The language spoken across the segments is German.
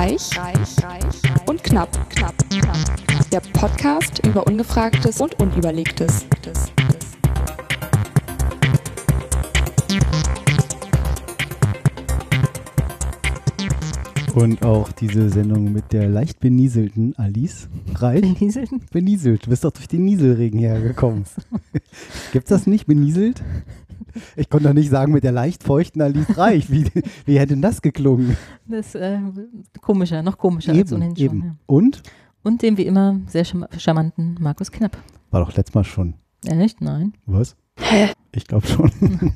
Reich, reich, reich und knapp, knapp, knapp. Der Podcast über Ungefragtes und Unüberlegtes. Und auch diese Sendung mit der leicht benieselten Alice Reich. Benieselten? Benieselt. Du bist doch durch den Nieselregen hergekommen. Gibt's das nicht, benieselt? Ich konnte doch nicht sagen mit der leicht feuchten Alice Reich. Wie, wie hätte denn das geklungen? Das ist äh, komischer, noch komischer als ohnehin schon. eben. Ja. Und? Und dem wie immer sehr charm- charmanten Markus Knapp. War doch letztes Mal schon. Echt? Nein. Was? Ich glaube schon.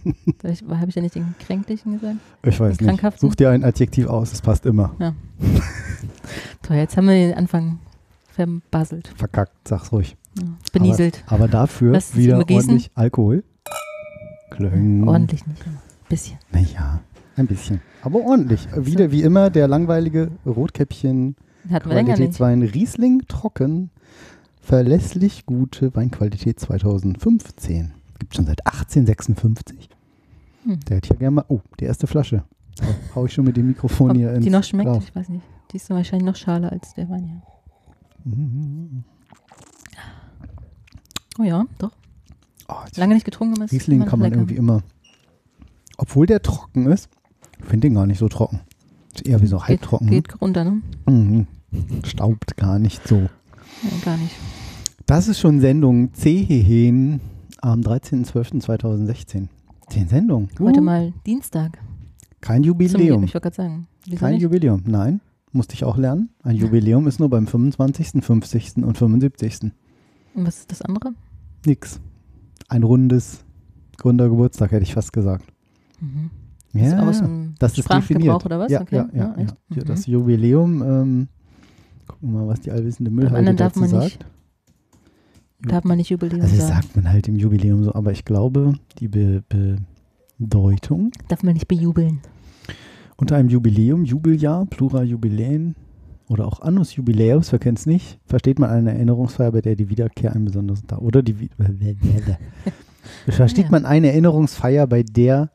Habe ich ja nicht den Kränklichen gesagt? Ich weiß nicht. Krankhaften? Such dir ein Adjektiv aus, das passt immer. Toll, jetzt haben wir den Anfang verbaselt. Verkackt, sag's ruhig. Ja. Benieselt. Aber, aber dafür es wieder ordentlich Alkohol. Klöng. Ordentlich nicht. ein Bisschen. Naja, ein bisschen. Aber ordentlich. Wieder wie immer der langweilige Rotkäppchen Hatten. Qualitätswein Riesling trocken. Verlässlich gute Weinqualität 2015. Gibt schon seit 1856. Hm. Der hätte ja gerne mal. Oh, die erste Flasche. Da hau ich schon mit dem Mikrofon Ob hier ins die noch schmeckt? Glas. Ich weiß nicht. Die ist wahrscheinlich noch schaler als der Wein hier. Mhm. Oh ja, doch. Oh, Lange nicht getrunken, ist Riesling kann man lecker. irgendwie immer. Obwohl der trocken ist, ich finde den gar nicht so trocken. Ist eher wie so halbtrocken. Geht, geht runter, ne? Mhm. Staubt gar nicht so. Ja, gar nicht. Das ist schon Sendung Zehehen am 13.12.2016. Zehn Sendungen. Heute Uh, mal Dienstag. Kein Zum, Jubiläum. ich wollte gerade sagen. Wieso Kein nicht? Jubiläum. Nein, musste ich auch lernen. Ein Jubiläum ist nur beim 25., 50. und 75. Und was ist das andere? Nix. Ein rundes Gründergeburtstag, hätte ich fast gesagt. Mhm. Ja, ist aus dem das ist definiert. oder was? Ja, Okay. ja, ja, Ja, ja. Mhm. Das Jubiläum, ähm, gucken wir mal, was die allwissende Müllhalde darf dazu man sagt. nicht Darf man nicht Jubiläum Also das sagen. sagt man halt im Jubiläum so, aber ich glaube, die Be Bedeutung Darf man nicht bejubeln. unter einem Jubiläum, Jubeljahr, Plural Jubiläen oder auch Annus Jubiläus, wer kennt es nicht, versteht man eine Erinnerungsfeier, bei der die Wiederkehr ein besonderes Tag oder die versteht Ja. man eine Erinnerungsfeier, bei der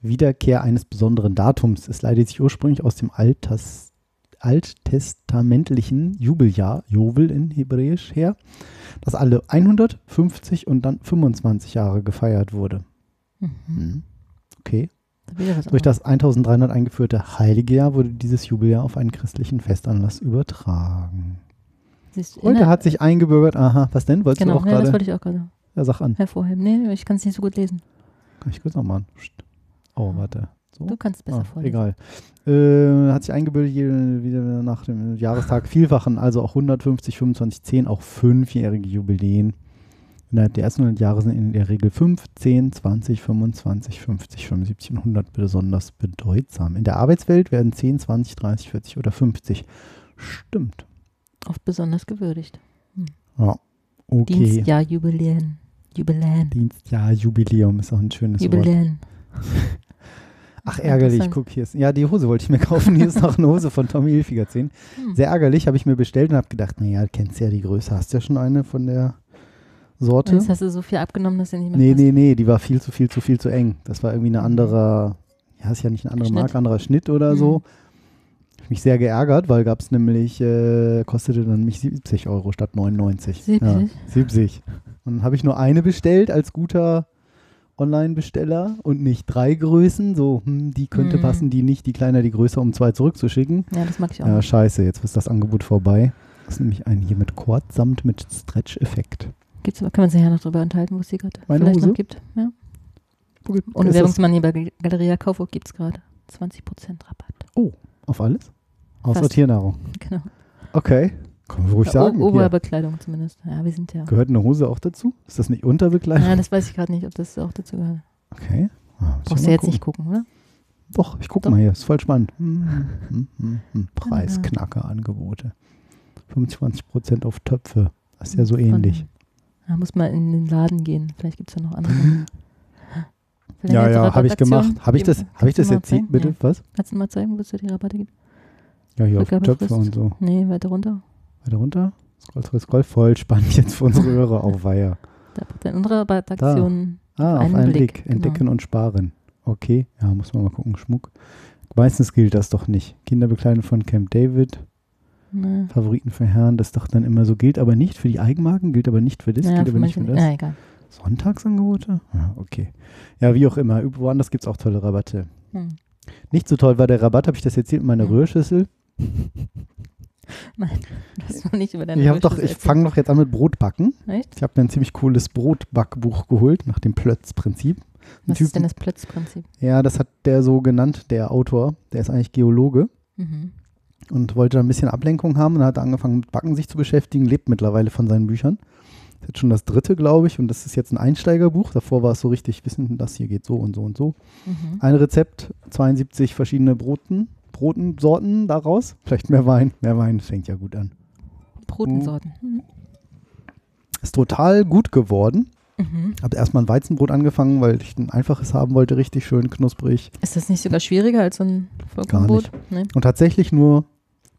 Wiederkehr eines besonderen Datums. Es leitet sich ursprünglich aus dem Altas, alttestamentlichen Jubeljahr, Jovel in Hebräisch her, das alle 150 und dann 25 Jahre gefeiert wurde. Mhm. Hm. Okay. Durch das 1300 eingeführte Heilige Jahr wurde dieses Jubeljahr auf einen christlichen Festanlass übertragen. Siehst du, Heute inner- hat sich eingebürgert, aha, was denn? Wolltest Genau, du auch ja, das gerade? wollte ich auch gerade Ja, sag an. hervorheben. Nee, ich kann es nicht so gut lesen. Kann ich kurz nochmal. Oh, warte. So? Du kannst besser Ah, vorlesen. egal. Äh, hat sich eingebildet, jede- wieder nach dem Jahrestag vielfachen, also auch 150, 25, 10, auch fünfjährige Jubiläen. Innerhalb der ersten 100 Jahre sind in der Regel 5, 10, 20, 25, 50, 75 und 100 besonders bedeutsam. In der Arbeitswelt werden 10, 20, 30, 40 oder 50. Stimmt. Oft besonders gewürdigt. Ja. Okay. Dienstjahr, Jubiläen. Jubiläen. Dienstjahr, Jubiläum ist auch ein schönes Wort. Jubiläen. Ach, ärgerlich. Guck, hier ist. Ja, die Hose wollte ich mir kaufen. Hier ist noch eine Hose von Tommy Hilfiger 10. Hm. Sehr ärgerlich, habe ich mir bestellt und habe gedacht, naja, kennst ja die Größe, hast ja schon eine von der Sorte. Jetzt hast du so viel abgenommen, dass du nicht mehr Nee, passt. nee, nee, die war viel zu viel, zu viel zu eng. Das war irgendwie eine andere, ja, ist ja nicht eine andere Schnitt. Marke, anderer Schnitt oder Mhm. so. Hab mich sehr geärgert, weil gab es nämlich, äh, kostete dann nämlich 70 Euro statt 99. 70? Ja, 70. Und dann habe ich nur eine bestellt als guter Online-Besteller und nicht drei Größen. So, hm, die könnte Mhm. passen, die nicht, die kleiner, die größer, um zwei zurückzuschicken. Ja, das mag ich auch. Ja, scheiße, jetzt ist das Angebot vorbei. Das ist nämlich ein hier mit Kord samt mit Stretch-Effekt. Gibt's, können wir uns nachher noch drüber unterhalten, wo es die gerade vielleicht Hose? noch gibt. Ja. Ohne Werbungsmann hier bei Gal- Galeria Kaufhof gibt es gerade 20% Rabatt. auf alles? Außer Fast. Tiernahrung. Genau. Okay, können wir ruhig O- sagen. Oberbekleidung zumindest. Ja, wir sind ja. Gehört eine Hose auch dazu? Ist das nicht Unterbekleidung? Ja, das weiß ich gerade nicht, ob das auch dazu gehört. Okay. Ah, Brauchst du jetzt gucken. nicht gucken, oder? Doch, ich gucke Doch. mal hier. Ist voll spannend. Hm, hm, hm, hm. Preisknacker-Angebote. 25% auf Töpfe. Das ist ja so ähnlich. Da muss man in den Laden gehen. Vielleicht gibt es ja noch andere. Ja, ja, habe ich gemacht. Habe ich das, hab ich das jetzt? Bitte? Bitte, was? Kannst du mal zeigen, wo es da die Rabatte gibt? Ja, hier auf Rückgabefrist. Töpfe und so. Nee, weiter runter. Weiter runter. Scroll, scroll, scroll. Voll spannend jetzt für unsere Hörer auf Weiher. Da sind unsere Rabattaktionen. Ah, auf einen einen Blick, Blick. genau. Entdecken und sparen. Okay, ja, muss man mal gucken. Schmuck. Meistens gilt das doch nicht. Kinderbekleidung von Camp David, Ne. Favoriten für Herren, das doch dann immer so gilt, aber nicht für die Eigenmarken, gilt aber nicht für das, Ja, gilt aber nicht für das. Ja, egal. Sonntagsangebote? Ja, okay. Ja, wie auch immer. Woanders gibt es auch tolle Rabatte. Hm. Nicht so toll war der Rabatt, habe ich das erzählt, mit meiner Hm. Rührschüssel. Nein, das war nicht über deine Ich, hab doch, Rührschüssel ich fange doch jetzt an mit Brotbacken. Echt? Ich habe mir ein ziemlich cooles Brotbackbuch geholt, nach dem Plötz-Prinzip. Was Typen- ist denn das Plötzprinzip? Ja, das hat der so genannt, der Autor. Der ist eigentlich Geologe Mhm. Und wollte ein bisschen Ablenkung haben und hat angefangen mit Backen sich zu beschäftigen, lebt mittlerweile von seinen Büchern. Das ist jetzt schon das dritte, glaube ich, und das ist jetzt ein Einsteigerbuch. Davor war es so richtig, wissen, das hier geht so und so und so. Mhm. Ein Rezept, 72 verschiedene Broten, Brotensorten daraus. Vielleicht mehr Wein. Mehr Wein fängt ja gut an. Brotensorten. Mhm. Ist total gut geworden. Mhm. Habe erstmal ein Weizenbrot angefangen, weil ich ein einfaches haben wollte, richtig schön knusprig. Ist das nicht sogar schwieriger als so ein Vollkornbrot? Nee. Und tatsächlich nur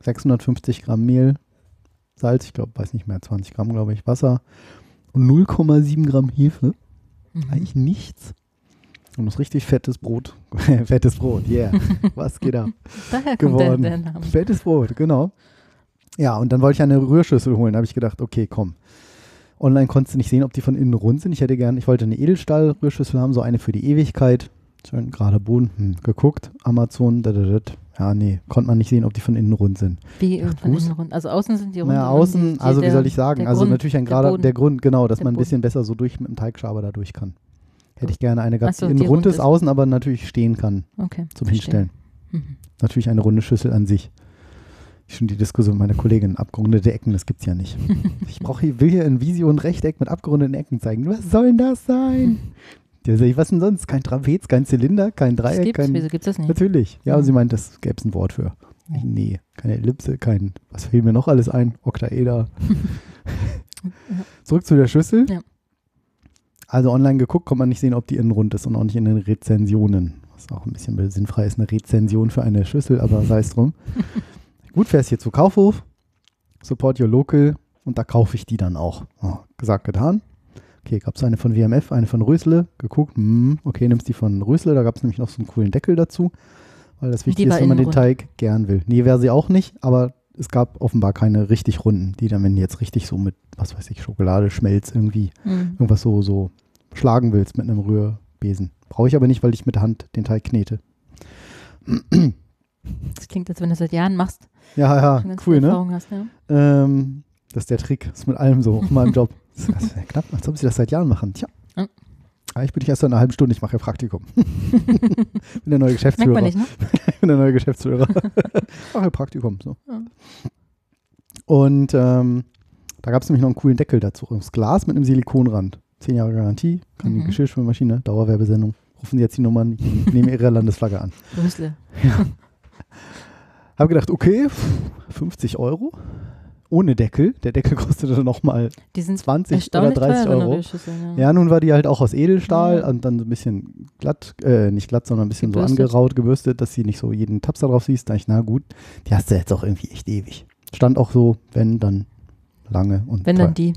650 Gramm Mehl, Salz, ich glaube, weiß nicht mehr, 20 Gramm, glaube ich, Wasser und 0,7 Gramm Hefe. Mhm. Eigentlich nichts. Und das richtig fettes Brot. fettes Brot, yeah. Was geht ab? Daher kommt der, geworden. der Name. Fettes Brot, genau. Ja, und dann wollte ich eine Rührschüssel holen. Da habe ich gedacht, okay, komm. Online konntest du nicht sehen, ob die von innen rund sind. Ich hätte gern, ich wollte eine Edelstahl-Rührschüssel haben, so eine für die Ewigkeit. Schön gerade Boden. Hm, geguckt, Amazon, da, da, da. Ja, nee, konnte man nicht sehen, ob die von innen rund sind. Wie Ja, von Fuß. innen rund. Also außen sind die rund. Naja, außen, die- die- also wie soll ich sagen? Also Grund, natürlich ein Boden. der Grund, genau, dass man ein bisschen besser so durch mit dem Teigschaber da durch kann. Hätte ich gerne eine gehabt, Ach so, die innen rund ist, außen aber natürlich stehen kann Okay. zum. Hinstellen. Mhm. Natürlich eine runde Schüssel an sich. Schon die Diskussion meiner Kollegin, abgerundete Ecken, das gibt's ja nicht. Ich brauche hier, will hier in Visio ein Rechteck mit abgerundeten Ecken zeigen. Was soll denn das sein? Der sag ich, was denn sonst? Kein Trapez, kein Zylinder, kein Das Dreieck, gibt's. kein. Wieso gibt's das nicht? Natürlich. Ja, Mhm. und sie meint, das gäbe es ein Wort für. Ich, nee, keine Ellipse, kein. Was fehlt mir noch alles ein? Oktaeder. Zurück zu der Schüssel. Ja. Also online geguckt, kann man nicht sehen, ob die innen rund ist und auch nicht in den Rezensionen. Was auch ein bisschen sinnfrei ist, eine Rezension für eine Schüssel, aber sei es drum. Gut, fährst hier zu Kaufhof, support your local und da kaufe ich die dann auch. Oh, gesagt, getan. Okay, gab es eine von WMF, eine von Rösle, geguckt, hm, okay, nimmst die von Rösle, da gab es nämlich noch so einen coolen Deckel dazu, weil das wichtig ist, wenn man den innen Teig gern will. Nee, wäre sie auch nicht, aber es gab offenbar keine richtig runden, die dann, wenn du jetzt richtig so mit, was weiß ich, Schokolade, Schmelz irgendwie Mhm. irgendwas so, so schlagen willst mit einem Rührbesen. Brauche ich aber nicht, weil ich mit der Hand den Teig knete. Das klingt, als wenn du das seit Jahren machst. Ja, ja, cool, ne? Hast, ja. Ähm, das ist der Trick. Das ist mit allem so, in meinem Job. Das ist ja knapp, als ob sie das seit Jahren machen. Tja. Ja. Ah, Ich bin nicht erst seit einer halben Stunde, ich mache ja Praktikum. bin der neue Merkt Geschäftsführer. man nicht, ne? Ich bin der neue Geschäftsführer. mache ja Praktikum. So. Ja. Und ähm, da gab es nämlich noch einen coolen Deckel dazu. Das Glas mit einem Silikonrand. Zehn Jahre Garantie, kann die Mhm. Geschirrspülmaschine, Dauerwerbesendung. Rufen Sie jetzt die Nummern, ich nehme Ihre Landesflagge an. Rösle. Habe gedacht, okay, 50 Euro. Ohne Deckel. Der Deckel kostete nochmal Die sind 20 oder erstaunlich 30 teuer, so eine Euro. Rührschüssel, ja. Ja, nun war die halt auch aus Edelstahl Ja. und dann so ein bisschen glatt, äh, nicht glatt, sondern ein bisschen Gebürstet. so angeraut, gebürstet, dass sie nicht so jeden Taps da drauf siehst. Da dachte ich, na gut, die hast du jetzt auch irgendwie echt ewig. Stand auch so, wenn, dann lange und Wenn teuer. dann die.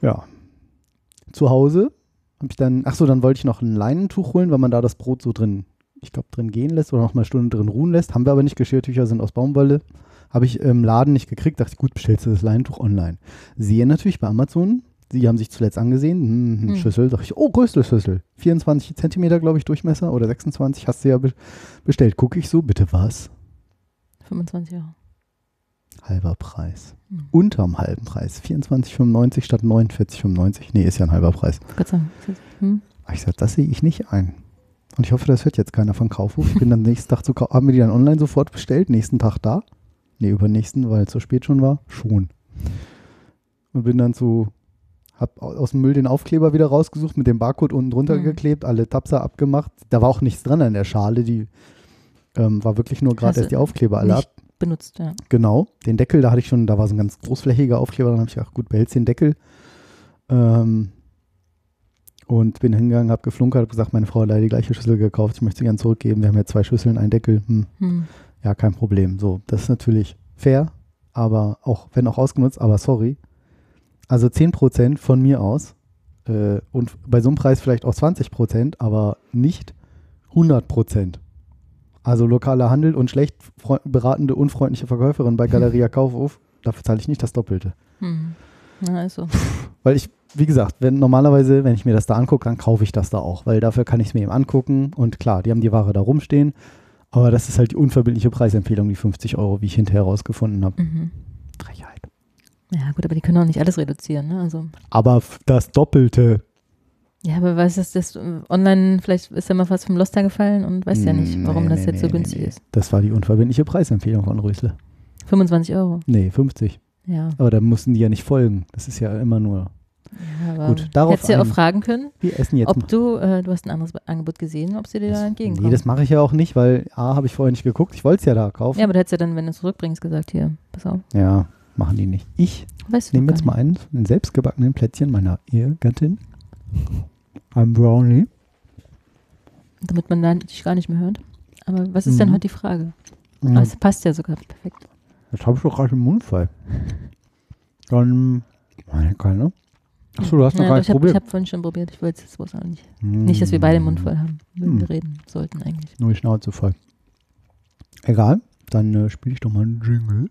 Ja. Zu Hause habe ich dann, ach so, dann wollte ich noch ein Leinentuch holen, weil man da das Brot so drin, ich glaube, drin gehen lässt oder noch mal eine Stunde drin ruhen lässt. Haben wir aber nicht. Geschirrtücher sind aus Baumwolle. Habe ich im Laden nicht gekriegt. Dachte ich, gut, bestellst du das Leinentuch online. Sehe natürlich bei Amazon. Sie haben sich zuletzt angesehen. Hm, hm, Hm. Schüssel. Dachte ich, oh, größte Schüssel. 24 Zentimeter, glaube ich, Durchmesser oder 26. Hast du ja be bestellt. Gucke ich so, bitte was? 25 Euro. Halber Preis. Hm. Unterm halben Preis. 24,95 statt 49,95. Nee, ist ja ein halber Preis. Gott sei Dank. Hm? Ich sage, das sehe ich nicht ein. Und ich hoffe, das hört jetzt keiner von Kaufhof. Ich bin dann nächsten Tag zu Kaufhof. Haben wir die dann online sofort bestellt? Nächsten Tag da? Nee, übernächsten, weil es so spät schon war? Schon. Und bin dann zu, hab au- aus dem Müll den Aufkleber wieder rausgesucht, mit dem Barcode unten drunter Mhm. geklebt, alle Tapser abgemacht. Da war auch nichts dran an der Schale, die ähm, war wirklich nur gerade du erst die Aufkleber alle ab. Benutzt, ja. Genau, den Deckel, da hatte ich schon, da war so ein ganz großflächiger Aufkleber, dann habe ich gedacht, gut, behältst den Deckel. Ähm, und bin hingegangen, habe geflunkert, habe gesagt, meine Frau hat leider die gleiche Schüssel gekauft, ich möchte sie gerne zurückgeben. Wir haben ja zwei Schüsseln, einen Deckel. Hm, Hm. Ja, kein Problem. So, das ist natürlich fair, aber auch, wenn auch ausgenutzt, aber sorry. Also 10% von mir aus äh, und bei so einem Preis vielleicht auch 20%, aber nicht 100%. Also lokaler Handel und schlecht beratende, unfreundliche Verkäuferin bei Galeria Kaufhof, dafür zahle ich nicht das Doppelte. Hm. Na, also. Weil ich, wie gesagt, wenn normalerweise, wenn ich mir das da angucke, dann kaufe ich das da auch, weil dafür kann ich es mir eben angucken und klar, die haben die Ware da rumstehen, aber das ist halt die unverbindliche Preisempfehlung, die 50 Euro, wie ich hinterher herausgefunden habe. Mhm. Frechheit. Ja, gut, aber die können auch nicht alles reduzieren, ne? Also. Aber das Doppelte. Ja, aber was ist das? äh, Online, vielleicht ist ja mal was vom Loster gefallen und weiß ja nicht, warum Nee, das nee, jetzt so nee, günstig nee, nee. ist. Das war die unverbindliche Preisempfehlung von Rösle. 25 Euro. Nee, 50. Ja. Aber da mussten die ja nicht folgen. Das ist ja immer nur. Ja aber Gut, darauf Hättest du ja auch fragen können, Wir essen jetzt ob du, äh, du hast ein anderes Angebot gesehen, ob sie dir da entgegenkommen. Nee, das mache ich ja auch nicht, weil A, habe ich vorher nicht geguckt. Ich wollte es ja da kaufen. ja, aber du hättest ja dann, wenn du es zurückbringst, gesagt, hier, pass auf. Ja, machen die nicht. Ich Weißt du nehme jetzt mal einen, einen selbstgebackenen Plätzchen meiner Ehegattin. Ein Brownie. Damit man da dich gar nicht mehr hört. Aber was ist denn Mhm. heute die Frage? Ja, Ah, es passt ja sogar perfekt. Jetzt habe ich doch gerade den Mund voll. Dann. Meine keine. Achso, du hast noch ja, gar nicht ich habe probiert. hab vorhin schon probiert. Ich wollte es jetzt bloß auch nicht. Nicht, dass wir beide den Mund voll haben, wenn wir reden sollten eigentlich. Nur die Schnauze voll. Egal, dann äh, spiele ich doch mal einen Jingle.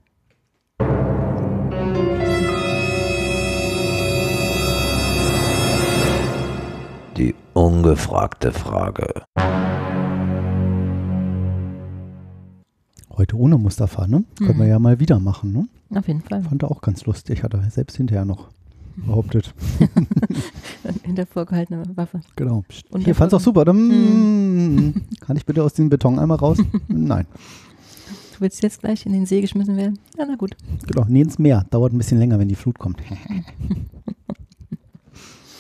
Die ungefragte Frage. Heute ohne Mustafa, ne? Können wir Mhm. ja mal wieder machen, ne? Auf jeden Fall. Fand er auch ganz lustig, hat er selbst hinterher noch behauptet. Hinter vorgehaltener Waffe. Genau. Und Hier fand's auch super. Dann, Mhm. Kann ich bitte aus diesem Beton einmal raus? Nein. Du willst jetzt gleich in den See geschmissen werden? Ja, na gut. Genau. Nee, ins Meer. Dauert ein bisschen länger, wenn die Flut kommt.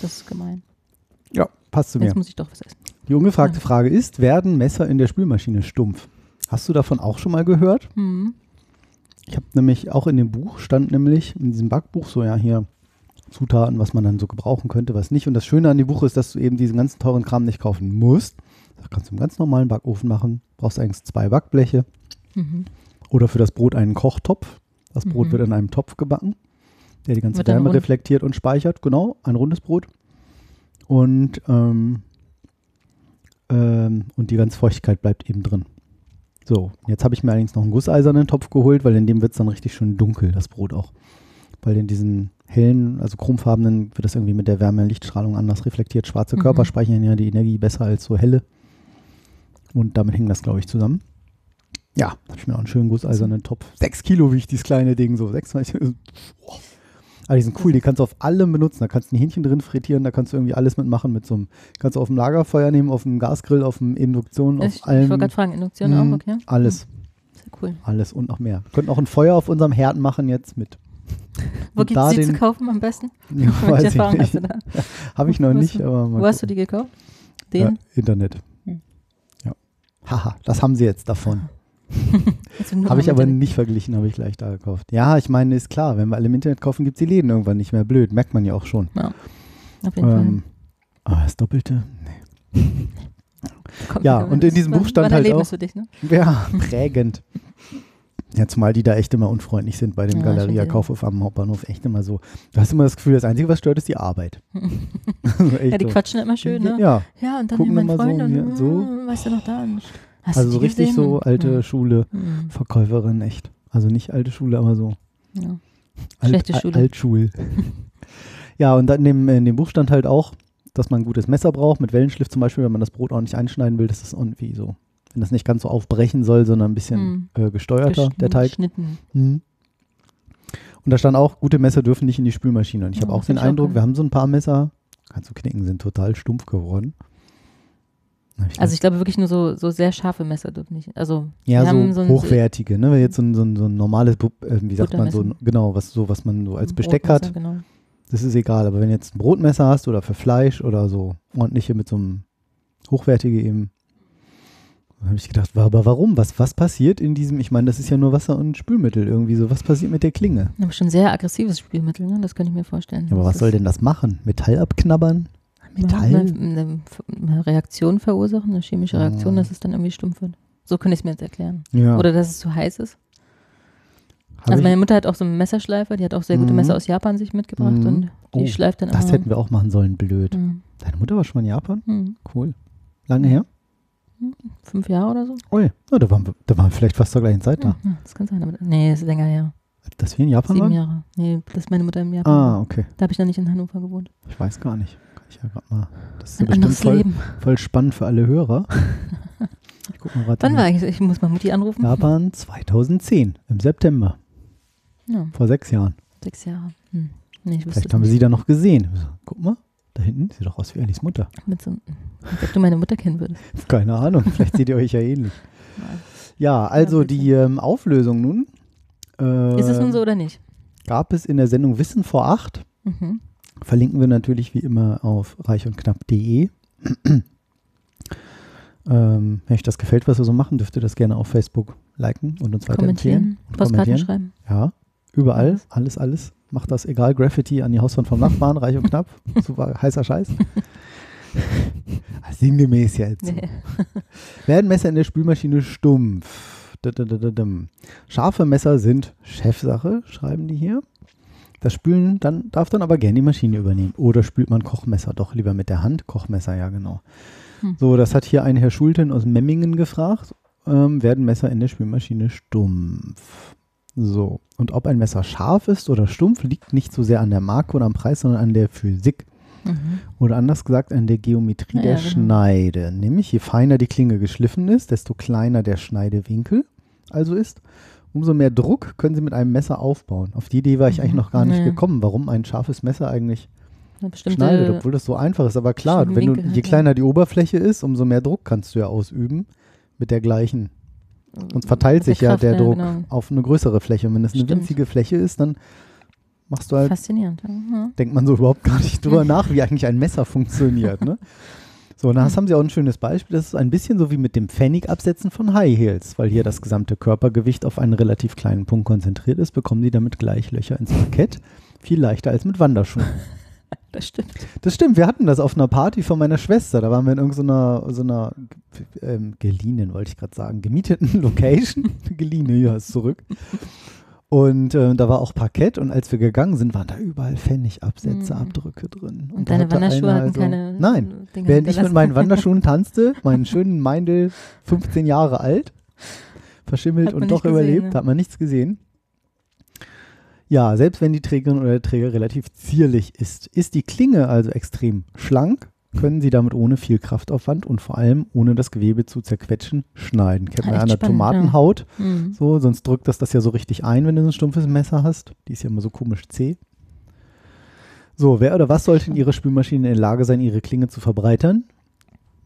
Das ist gemein. Ja, passt zu mir. Jetzt muss ich doch was essen. Die ungefragte Frage ist, werden Messer in der Spülmaschine stumpf? Hast du davon auch schon mal gehört? Hm. Ich habe nämlich auch in dem Buch stand nämlich in diesem Backbuch so ja hier Zutaten, was man dann so gebrauchen könnte, was nicht. Und das Schöne an dem Buch ist, dass du eben diesen ganzen teuren Kram nicht kaufen musst. Das kannst du im ganz normalen Backofen machen. Brauchst eigentlich zwei Backbleche Mhm. oder für das Brot einen Kochtopf. Das Brot Mhm. wird in einem Topf gebacken, der die ganze Wärme reflektiert und speichert. Genau, ein rundes Brot. Und, ähm, ähm, und die ganze Feuchtigkeit bleibt eben drin. So, jetzt habe ich mir allerdings noch einen gusseisernen Topf geholt, weil in dem wird es dann richtig schön dunkel, das Brot auch. Weil in diesen hellen, also chromfarbenen, wird das irgendwie mit der Wärme und Lichtstrahlung anders reflektiert. Schwarze Mhm. Körper speichern ja die Energie besser als so helle. Und damit hängt das, glaube ich, zusammen. Ja, habe ich mir auch einen schönen gusseisernen Topf. Sechs Kilo wiegt dieses kleine Ding so. 26. Boah. Aber die sind cool, die kannst du auf allem benutzen. Da kannst du ein Hähnchen drin frittieren, da kannst du irgendwie alles mitmachen mit so einem, kannst du auf dem Lagerfeuer nehmen, auf dem Gasgrill, auf dem Induktion, auf Ich, ich allem. wollte gerade fragen, Induktion Mhm, auch, okay? Alles, Hm, Sehr cool. alles und noch mehr. Wir könnten auch ein Feuer auf unserem Herd machen jetzt mit. Wo gibt es die zu den- kaufen am besten? Ja, Welche weiß ich Erfahrung hast nicht. du da? Habe ich noch nicht, du- aber mal Wo hast du die gekauft? Ja, Den? Internet. Hm. Ja. Haha, das haben sie jetzt davon. Nur Habe ich aber Internet- nicht verglichen, habe ich gleich da gekauft. Ja, ich meine, ist klar, wenn wir alle im Internet kaufen, gibt es die Läden irgendwann nicht mehr. Blöd, merkt man ja auch schon. Auf jeden Ähm, aber das Doppelte? Fall. Kommt ja, und in diesem Buch stand halt auch- dich, ne? Ja, prägend. Ja, zumal die da echt immer unfreundlich sind bei dem Ja, Galeria. Kaufhof am Hauptbahnhof. Echt immer so. Du hast immer das Gefühl, das Einzige, was stört, ist die Arbeit. Also Ja, die so. quatschen immer schön, ne? Ja, Ja, und dann Gucken mein immer so, Freund und hier, so. mm, weißt du noch da? Und Hast also so richtig gesehen? so alte Und- Schule, Mhm. Verkäuferin, echt. Also nicht alte Schule, aber so Ja. Alt, Schlechte Schule. Altschul. ja, und dann in dem, in dem Buch stand halt auch, dass man ein gutes Messer braucht, mit Wellenschliff zum Beispiel, wenn man das Brot auch nicht einschneiden will, das ist irgendwie so, wenn das nicht ganz so aufbrechen soll, sondern ein bisschen äh, gesteuerter, der Teig. Geschnitten. Mhm. Und da stand auch, gute Messer dürfen nicht in die Spülmaschine. Und ich habe Ja, auch das den auch Eindruck, wir gehört. haben so ein paar Messer, kannst du knicken, sind total stumpf geworden. Ich Also ich glaube wirklich nur so, so sehr scharfe Messer dürfen nicht. Also Ja, wir so, so ein hochwertige, ne? Wenn jetzt so ein, so ein, so ein normales, äh, wie sagt man so, genau, was so, was man so als Besteck Brotmesser, hat, Genau. das ist egal. Aber wenn du jetzt ein Brotmesser hast oder für Fleisch oder so ordentliche mit so einem hochwertige eben, dann habe ich gedacht, aber warum? Was, was passiert in diesem, ich meine, das ist ja nur Wasser und Spülmittel irgendwie so, was passiert mit der Klinge? Aber schon sehr aggressives Spielmittel, ne? Das könnte ich mir vorstellen. Ja, aber Das was soll denn das machen? Metall abknabbern? Metall? Eine, eine, Reaktion verursachen, eine chemische Reaktion, Ja. dass es dann irgendwie stumpf wird. So könnte ich es mir jetzt erklären. Ja. Oder dass es zu heiß ist. Hab also meine Mutter hat auch so einen Messerschleifer, die hat auch sehr gute Mhm. Messer aus Japan sich mitgebracht Mhm. und die Oh, schleift dann das immer. hätten wir auch machen sollen, blöd. Mhm. Deine Mutter war schon mal in Japan? Mhm. Cool. Lange her? Fünf Jahre oder so. Ui, na, da, waren wir, da waren wir vielleicht fast zur gleichen Zeit da. Ja, das kann sein, aber nee, ist länger her. Dass wir in Japan Sieben waren? Jahre. Nee, das ist meine Mutter im Japan. Ah, okay. Da habe ich noch nicht in Hannover gewohnt. Ich weiß gar nicht. Kann ich ja gerade mal. Das ist ja Ein bestimmt anderes voll, Leben. voll spannend für alle Hörer. Ich guck mal gerade. Wann war eigentlich? Ich muss mal Mutti anrufen. Japan 2010, im September, Ja, vor sechs Jahren. sechs Jahre. Hm. Nee, Vielleicht haben wir sie da noch gesehen. Guck mal, da hinten sieht doch aus wie Alice Mutter. Mit so, als ob du meine Mutter kennen würdest. Keine Ahnung, vielleicht seht ihr euch ja ähnlich. Ja, also die ähm, Auflösung nun. Äh, Ist es nun so oder nicht? Gab es in der Sendung Wissen vor acht. Mhm. Verlinken wir natürlich wie immer auf reichundknapp.de. ähm, wenn euch das gefällt, was wir so machen, dürft ihr das gerne auf Facebook liken und uns weiterempfehlen. Kommentieren, Und Postkarten kommentieren. schreiben. Ja, überall, alles, alles. Macht das egal. Graffiti an die Hauswand vom Nachbarn, reich und knapp. Super heißer Scheiß. Sinngemäß jetzt. Nee. Werden Messer in der Spülmaschine stumpf? Scharfe Messer sind Chefsache, schreiben die hier. Das Spülen dann, darf dann aber gerne die Maschine übernehmen. Oder spült man Kochmesser doch lieber mit der Hand? Kochmesser, ja genau. Hm. So, das hat hier ein Herr Schulten aus Memmingen gefragt. Ähm, werden Messer in der Spülmaschine stumpf? So, und ob ein Messer scharf ist oder stumpf, liegt nicht so sehr an der Marke oder am Preis, sondern an der Physik. Mhm. Oder anders gesagt an der Geometrie Ja, der genau. Schneide. Nämlich je feiner die Klinge geschliffen ist, desto kleiner der Schneidewinkel also ist, umso mehr Druck können Sie mit einem Messer aufbauen. Auf die Idee war ich Mhm. eigentlich noch gar nicht Nee. gekommen, warum ein scharfes Messer eigentlich schneidet, obwohl das so einfach ist. Aber klar, wenn du, je kleiner die Oberfläche ist, umso mehr Druck kannst du ja ausüben mit der gleichen. Und verteilt der sich ja Kraft, der ja, Druck genau. auf eine größere Fläche. Und wenn es eine Stimmt. winzige Fläche ist, dann machst du halt Faszinierend. Mhm. denkt man so überhaupt gar nicht drüber nach, wie eigentlich ein Messer funktioniert. Ne? So, und da haben sie auch ein schönes Beispiel. Das ist ein bisschen so wie mit dem Pfennigabsetzen von High Heels, weil hier das gesamte Körpergewicht auf einen relativ kleinen Punkt konzentriert ist, bekommen sie damit gleich Löcher ins Parkett. Viel leichter als mit Wanderschuhen. Das stimmt. Das stimmt, wir hatten das auf einer Party von meiner Schwester. Da waren wir in irgendeiner so einer ähm, geliehenen, wollte ich gerade sagen, gemieteten Location. Geliehene, ja, ist zurück. Und äh, da war auch Parkett und als wir gegangen sind, waren da überall Pfennigabsätze, Mhm. Abdrücke drin. Und, da deine Wanderschuhe hatten also- keine Nein, Dinge während ich mit meinen Wanderschuhen tanzte, meinen schönen Meindl, 15 Jahre alt, verschimmelt Hat und doch gesehen, überlebt, ne? hat man nichts gesehen. Ja, selbst wenn die Trägerin oder der Träger relativ zierlich ist, ist die Klinge also extrem schlank, können Sie damit ohne viel Kraftaufwand und vor allem ohne das Gewebe zu zerquetschen schneiden. Kennt man Ah, ja an der spannend, ja. Tomatenhaut, Mhm. so, sonst drückt das das ja so richtig ein, wenn du so ein stumpfes Messer hast. Die ist ja immer so komisch zäh. So, wer oder was sollte in Ihrer Spülmaschine in der Lage sein, ihre Klinge zu verbreitern?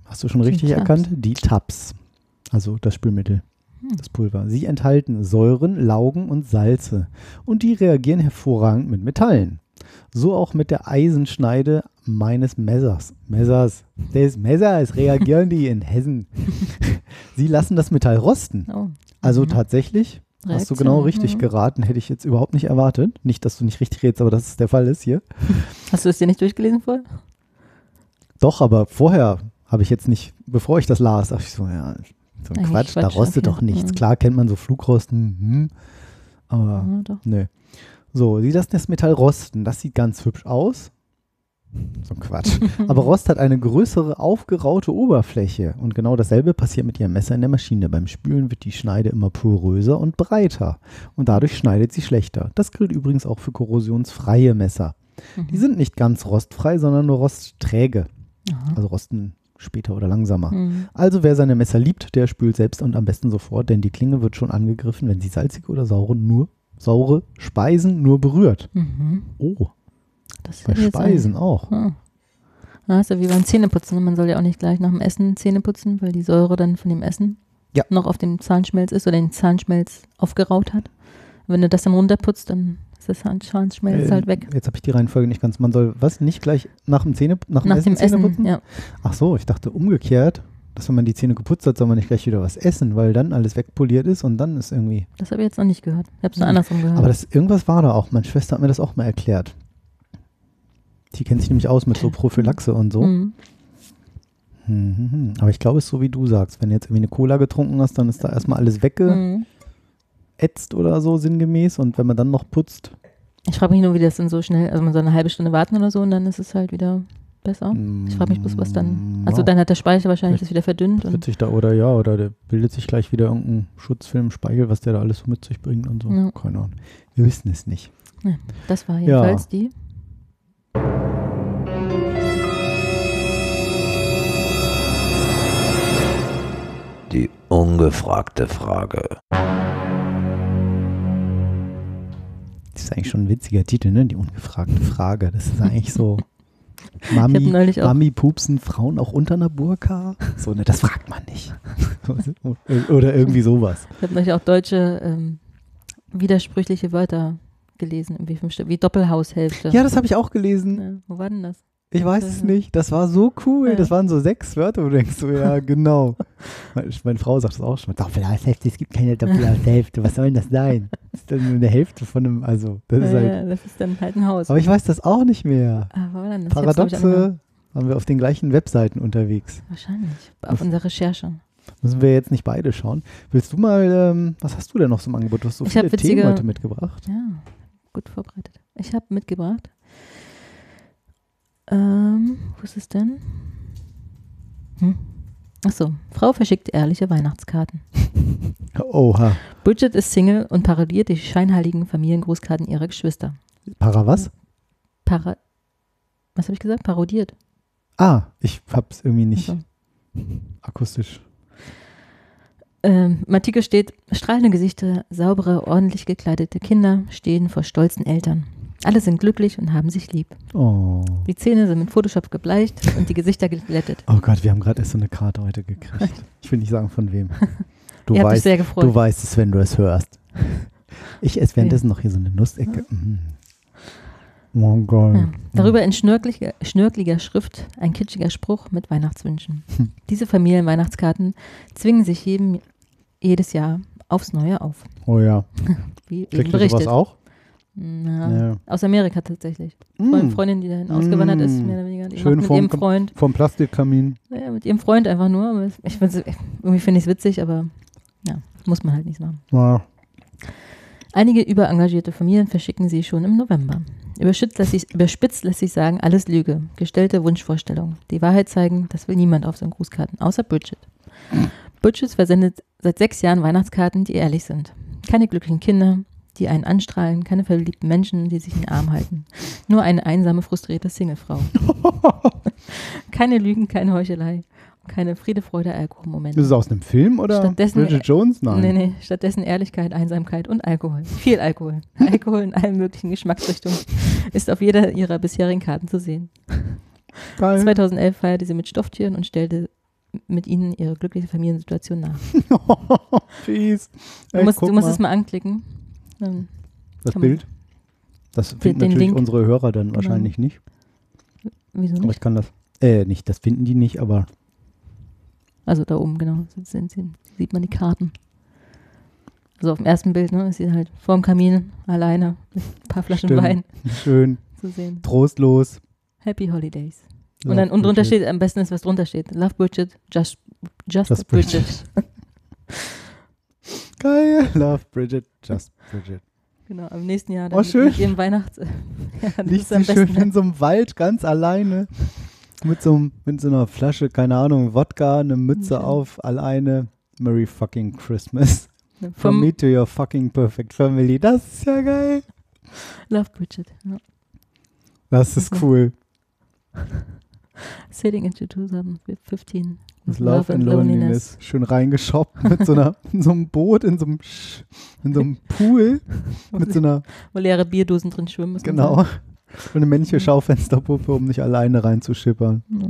Hast du schon Die richtig Tabs. erkannt? Die Tabs. Also das Spülmittel. Das Pulver. Sie enthalten Säuren, Laugen und Salze. Und die reagieren hervorragend mit Metallen. So auch mit der Eisenschneide meines Messers. Messers. Des Messers reagieren die in Hessen. Sie lassen das Metall rosten. Oh. Also Mhm. tatsächlich, hast du Reaktion, genau richtig mhm. geraten, hätte ich jetzt überhaupt nicht erwartet. Nicht, dass du nicht richtig redest, aber dass es der Fall ist hier. Hast du es dir nicht durchgelesen vorher? Doch, aber vorher habe ich jetzt nicht, bevor ich das las, dachte ich so, ja, so ein Eigentlich Quatsch, da Quatsch, rostet okay. doch nichts. Mhm. Klar kennt man so Flugrosten, hm, aber Ja, nö. So, sie lassen das Metall rosten. Das sieht ganz hübsch aus. So ein Quatsch. Aber Rost hat eine größere, aufgeraute Oberfläche. Und genau dasselbe passiert mit ihrem Messer in der Maschine. Beim Spülen wird die Schneide immer poröser und breiter. Und dadurch schneidet sie schlechter. Das gilt übrigens auch für korrosionsfreie Messer. Die sind nicht ganz rostfrei, sondern nur rostträge. Aha. Also rosten später oder langsamer. Mhm. Also wer seine Messer liebt, der spült selbst und am besten sofort, denn die Klinge wird schon angegriffen, wenn sie salzige oder saure, nur, saure Speisen nur berührt. Mhm. Oh, Das bei Speisen auch. Ah. Ja, ja wie beim Zähneputzen. ne? Man soll ja auch nicht gleich nach dem Essen Zähne putzen, weil die Säure dann von dem Essen Ja. noch auf dem Zahnschmelz ist oder den Zahnschmelz aufgeraut hat. Wenn du das dann runterputzt, dann ist das Zahn- Zahnschmelz Äh, halt weg. Jetzt habe ich die Reihenfolge nicht ganz. Man soll was? Nicht gleich nach dem Zähne, nach dem Nach Essen dem Zähne Essen, putzen? ja. Ach so, ich dachte umgekehrt, dass wenn man die Zähne geputzt hat, soll man nicht gleich wieder was essen, weil dann alles wegpoliert ist und dann ist irgendwie. Das habe ich jetzt noch nicht gehört. Ich habe es nur Hm. andersrum gehört. Aber das, irgendwas war da auch. Meine Schwester hat mir das auch mal erklärt. Die kennt sich nämlich aus mit so Prophylaxe und so. Mhm. Hm, hm. Aber ich glaube, es ist so, wie du sagst. Wenn du jetzt irgendwie eine Cola getrunken hast, dann ist da erstmal alles weggeätzt Mhm. Oder so sinngemäß. Und wenn man dann noch putzt, Ich frage mich nur, wie das dann so schnell, also man soll eine halbe Stunde warten oder so und dann ist es halt wieder besser. Ich frage mich bloß, was dann. Mm, Also ja. dann hat der Speicher wahrscheinlich Vielleicht das wieder verdünnt. wird Und, sich da, oder ja, oder der bildet sich gleich wieder irgendein Schutzfilm im Speichel, was der da alles so mit sich bringt und so. Ja. Keine Ahnung. Wir wissen es nicht. das war jedenfalls die. Die ungefragte Frage. Das ist eigentlich schon ein witziger Titel, ne? Die ungefragte Frage. Das ist eigentlich so. Mami. Mami pupsen Frauen auch unter einer Burka? So, ne, das fragt man nicht. Oder irgendwie sowas. Ich habe neulich auch deutsche ähm, widersprüchliche Wörter gelesen, Stück, wie Doppelhaushälfte. Ja, das habe ich auch gelesen. Ja, wo war denn das? Ich weiß es nicht. Das war so cool. Das waren so sechs Wörter, wo du denkst, so, ja, genau. Meine, meine Frau sagt das auch schon. Doppelhaushälfte, es gibt keine Doppelhaushälfte. Was soll denn das sein? Das ist dann nur eine Hälfte von einem, also, das ist Ja, halt. ja, das ist dann halt ein Haus. Aber ich weiß das auch nicht mehr. ah, wo war denn das? Paradoxe waren wir auf den gleichen Webseiten unterwegs. Wahrscheinlich. Auf unserer Recherche. Müssen wir jetzt nicht beide schauen. Willst du mal, ähm, was hast du denn noch zum Angebot? Du hast so Ich viele witzige- Themen heute mitgebracht. Ja, gut vorbereitet. Ich habe mitgebracht. Ähm, wo ist es denn? Hm. Achso, Frau verschickt ehrliche Weihnachtskarten. Oha. Bridget ist Single und parodiert die scheinheiligen Familiengrußkarten ihrer Geschwister. Para was? Para was habe ich gesagt? Parodiert. Ah, ich hab's irgendwie nicht Also, akustisch. ähm, Im Artikel steht, strahlende Gesichter, saubere, ordentlich gekleidete Kinder stehen vor stolzen Eltern. Alle sind glücklich und haben sich lieb. Oh. Die Zähne sind mit Photoshop gebleicht und die Gesichter geglättet. Oh Gott, wir haben gerade erst so eine Karte heute gekriegt. Ich will nicht sagen von wem. Du Ihr weißt, sehr gefreut. du weißt es, wenn du es hörst. Ich esse währenddessen noch hier so eine Nussecke. Mm. Oh Gott. Ja. Darüber in schnörkeliger, schnörkeliger Schrift ein kitschiger Spruch mit Weihnachtswünschen. Hm. Diese Familienweihnachtskarten zwingen sich jedem, jedes Jahr aufs Neue auf. Oh ja. Wie Kriegt ihr sowas auch? Na, Ja. Aus Amerika tatsächlich. Mm. Freund, Freundin, die dahin ausgewandert ist, Mm. mehr oder weniger. Die Schön mit vorm ihrem Freund, Vom Plastikkamin. ja, mit ihrem Freund einfach nur. Ich find's, irgendwie finde ich es witzig, aber ja, muss man halt nicht machen. Ja. Einige überengagierte Familien verschicken sie schon im November. Überspitzt lässt, sich, überspitzt lässt sich sagen, alles Lüge, gestellte Wunschvorstellungen. Die Wahrheit zeigen, das will niemand auf seinen Grußkarten, außer Bridget. Bridget versendet seit sechs Jahren Weihnachtskarten, die ehrlich sind. Keine glücklichen Kinder, die einen anstrahlen, keine verliebten Menschen, die sich in den Arm halten. Nur eine einsame, frustrierte Singlefrau. keine Lügen, keine Heuchelei, keine Friede, Freude, Alkoholmomente. Ist es aus einem Film oder Stattdessen- Bridget Jones? Nein. Nee, nee, stattdessen Ehrlichkeit, Einsamkeit und Alkohol. Viel Alkohol. Alkohol in allen möglichen Geschmacksrichtungen ist auf jeder ihrer bisherigen Karten zu sehen. Geil. 2011 feierte sie mit Stofftieren und stellte mit ihnen ihre glückliche Familiensituation nach. Fies. Du Ey, musst, guck du musst es mal anklicken. Ähm, Das Bild. Das Den- finden den natürlich Link. unsere Hörer dann Genau. wahrscheinlich nicht. wieso Aber ich nicht? kann das. Äh, nicht, das finden die nicht, aber Also da oben, genau, sind, sind, sieht man die Karten. Also auf dem ersten Bild, ne, ist sie halt vorm Kamin, alleine, mit ein paar Flaschen Stimmt. Wein schön, zu sehen. trostlos. Happy Holidays. Ja, Und dann und drunter Bridget. steht, am besten ist, was drunter steht. Love Bridget, just, just, Just Bridget. Geil. Love Bridget, just Bridget. Genau, am nächsten Jahr dann Oh, schön. mit ihrem Weihnachts... ja, Liegt sie schön besten. in so einem Wald ganz alleine. Mit so, einem- mit so einer Flasche, keine Ahnung, Wodka, eine Mütze Schön. auf, alleine. Merry fucking Christmas. From Vom me to your fucking perfect family. Das ist ja geil. Love Bridget. Ja. Das ist Okay. cool. Sailing into 2015. With Love and Loneliness. Schön reingeschoppt mit so, einer, in so einem Boot, in so einem, Sch- in so einem Pool, mit so einer, Wo leere Bierdosen drin schwimmen. muss man genau, und eine männliche Schaufensterpuppe, um nicht alleine reinzuschippern. Ja.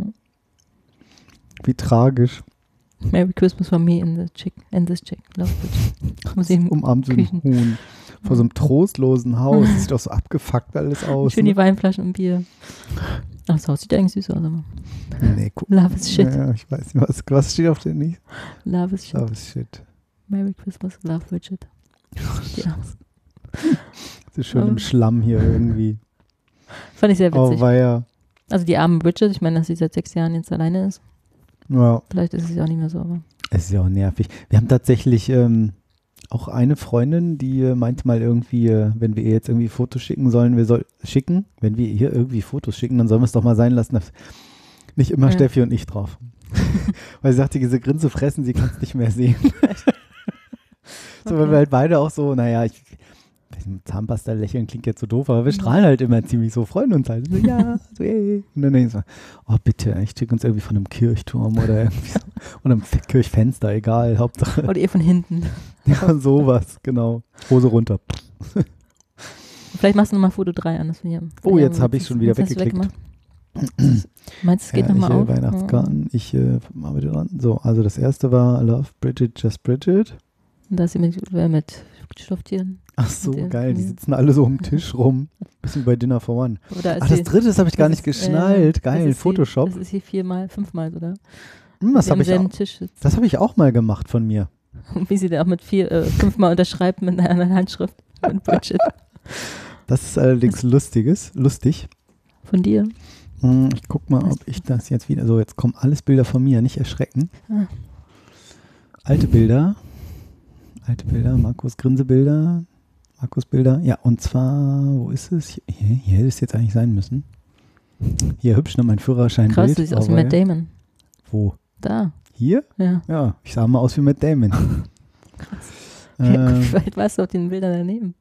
Wie tragisch. Merry Christmas from me in, the chick, in this chick. Love Bridget. Muss ich Umarmt so ein Küchen. Huhn. Vor so einem trostlosen Haus. Das sieht doch so abgefuckt alles aus. schön die Ne? Weinflaschen und Bier. Ach, das Haus sieht eigentlich süß aus. Aber Nee, guck. Love is shit. Ja, ich weiß nicht, was, was steht auf der nicht? Love is shit. Love is shit. Merry Christmas, Love Bridget. Ja. Das ist schön Oh. im Schlamm hier irgendwie. Fand ich sehr Oh, witzig. weia. Also die arme Bridget, ich meine, dass sie seit sechs Jahren jetzt alleine ist. Ja, Vielleicht ist es ja auch nicht mehr so, aber es ist ja auch nervig. Wir haben tatsächlich, ähm, auch eine Freundin, die äh, meinte mal irgendwie, äh, wenn wir ihr jetzt irgendwie Fotos schicken sollen, wir soll schicken, wenn wir ihr irgendwie Fotos schicken, dann sollen wir es doch mal sein lassen, dass nicht immer Ja. Steffi und ich drauf. Weil sie sagte, diese Grinse fressen, sie kann es nicht mehr sehen. so, weil Okay. wir halt beide auch so, naja, ich, Zahnpasta lächeln klingt jetzt so doof, aber wir strahlen halt immer ziemlich so, freuen uns halt. So, ja, so, ey. Und dann denke ich so, oh bitte, ich schicke uns irgendwie von einem Kirchturm oder irgendwie so, oder einem Kirchfenster, egal, Hauptsache. Oder ihr von hinten. Ja, sowas, genau. Hose runter. Vielleicht machst du nochmal Foto 3 an. Das ich am- Oh, jetzt am hab ich schon wieder weggeklickt. Meinst du, es geht ja, nochmal ich, auf? äh, Weihnachtskarten, ich äh, arbeite dran. So, also das erste war Love Bridget, Just Bridget. Und da ist sie mit, äh, mit Stofftieren. Ach so, geil, die sitzen alle so um den Tisch rum. Bisschen bei Dinner for One. Ist Ach, das dritte, das habe ich gar das nicht äh, geschnallt. das Geil, sie- Photoshop. Das ist hier viermal, fünfmal, oder? Hm, das habe ich, auch- das hab ich auch mal gemacht von mir. Und wie sie da auch mit vier, äh, fünfmal unterschreibt mit einer anderen Handschrift. Bridget. Das ist allerdings lustiges, lustig. Von dir. Hm, Ich guck mal, ob ich das jetzt wieder. So, jetzt kommen alles Bilder von mir, nicht erschrecken. Ah. Alte Bilder. Alte Bilder, Markus Grinsebilder. Markus Bilder. Ja, und zwar, wo ist es? Hier, hier hätte es jetzt eigentlich sein müssen. Hier hübsch, ne? Mein Führerschein. Krass, du siehst aus wie Matt Damon. Wo? Da. Hier? Ja. Ja, ich sah mal aus wie Matt Damon. Krass. Ähm, Vielleicht warst du auf den Bildern daneben.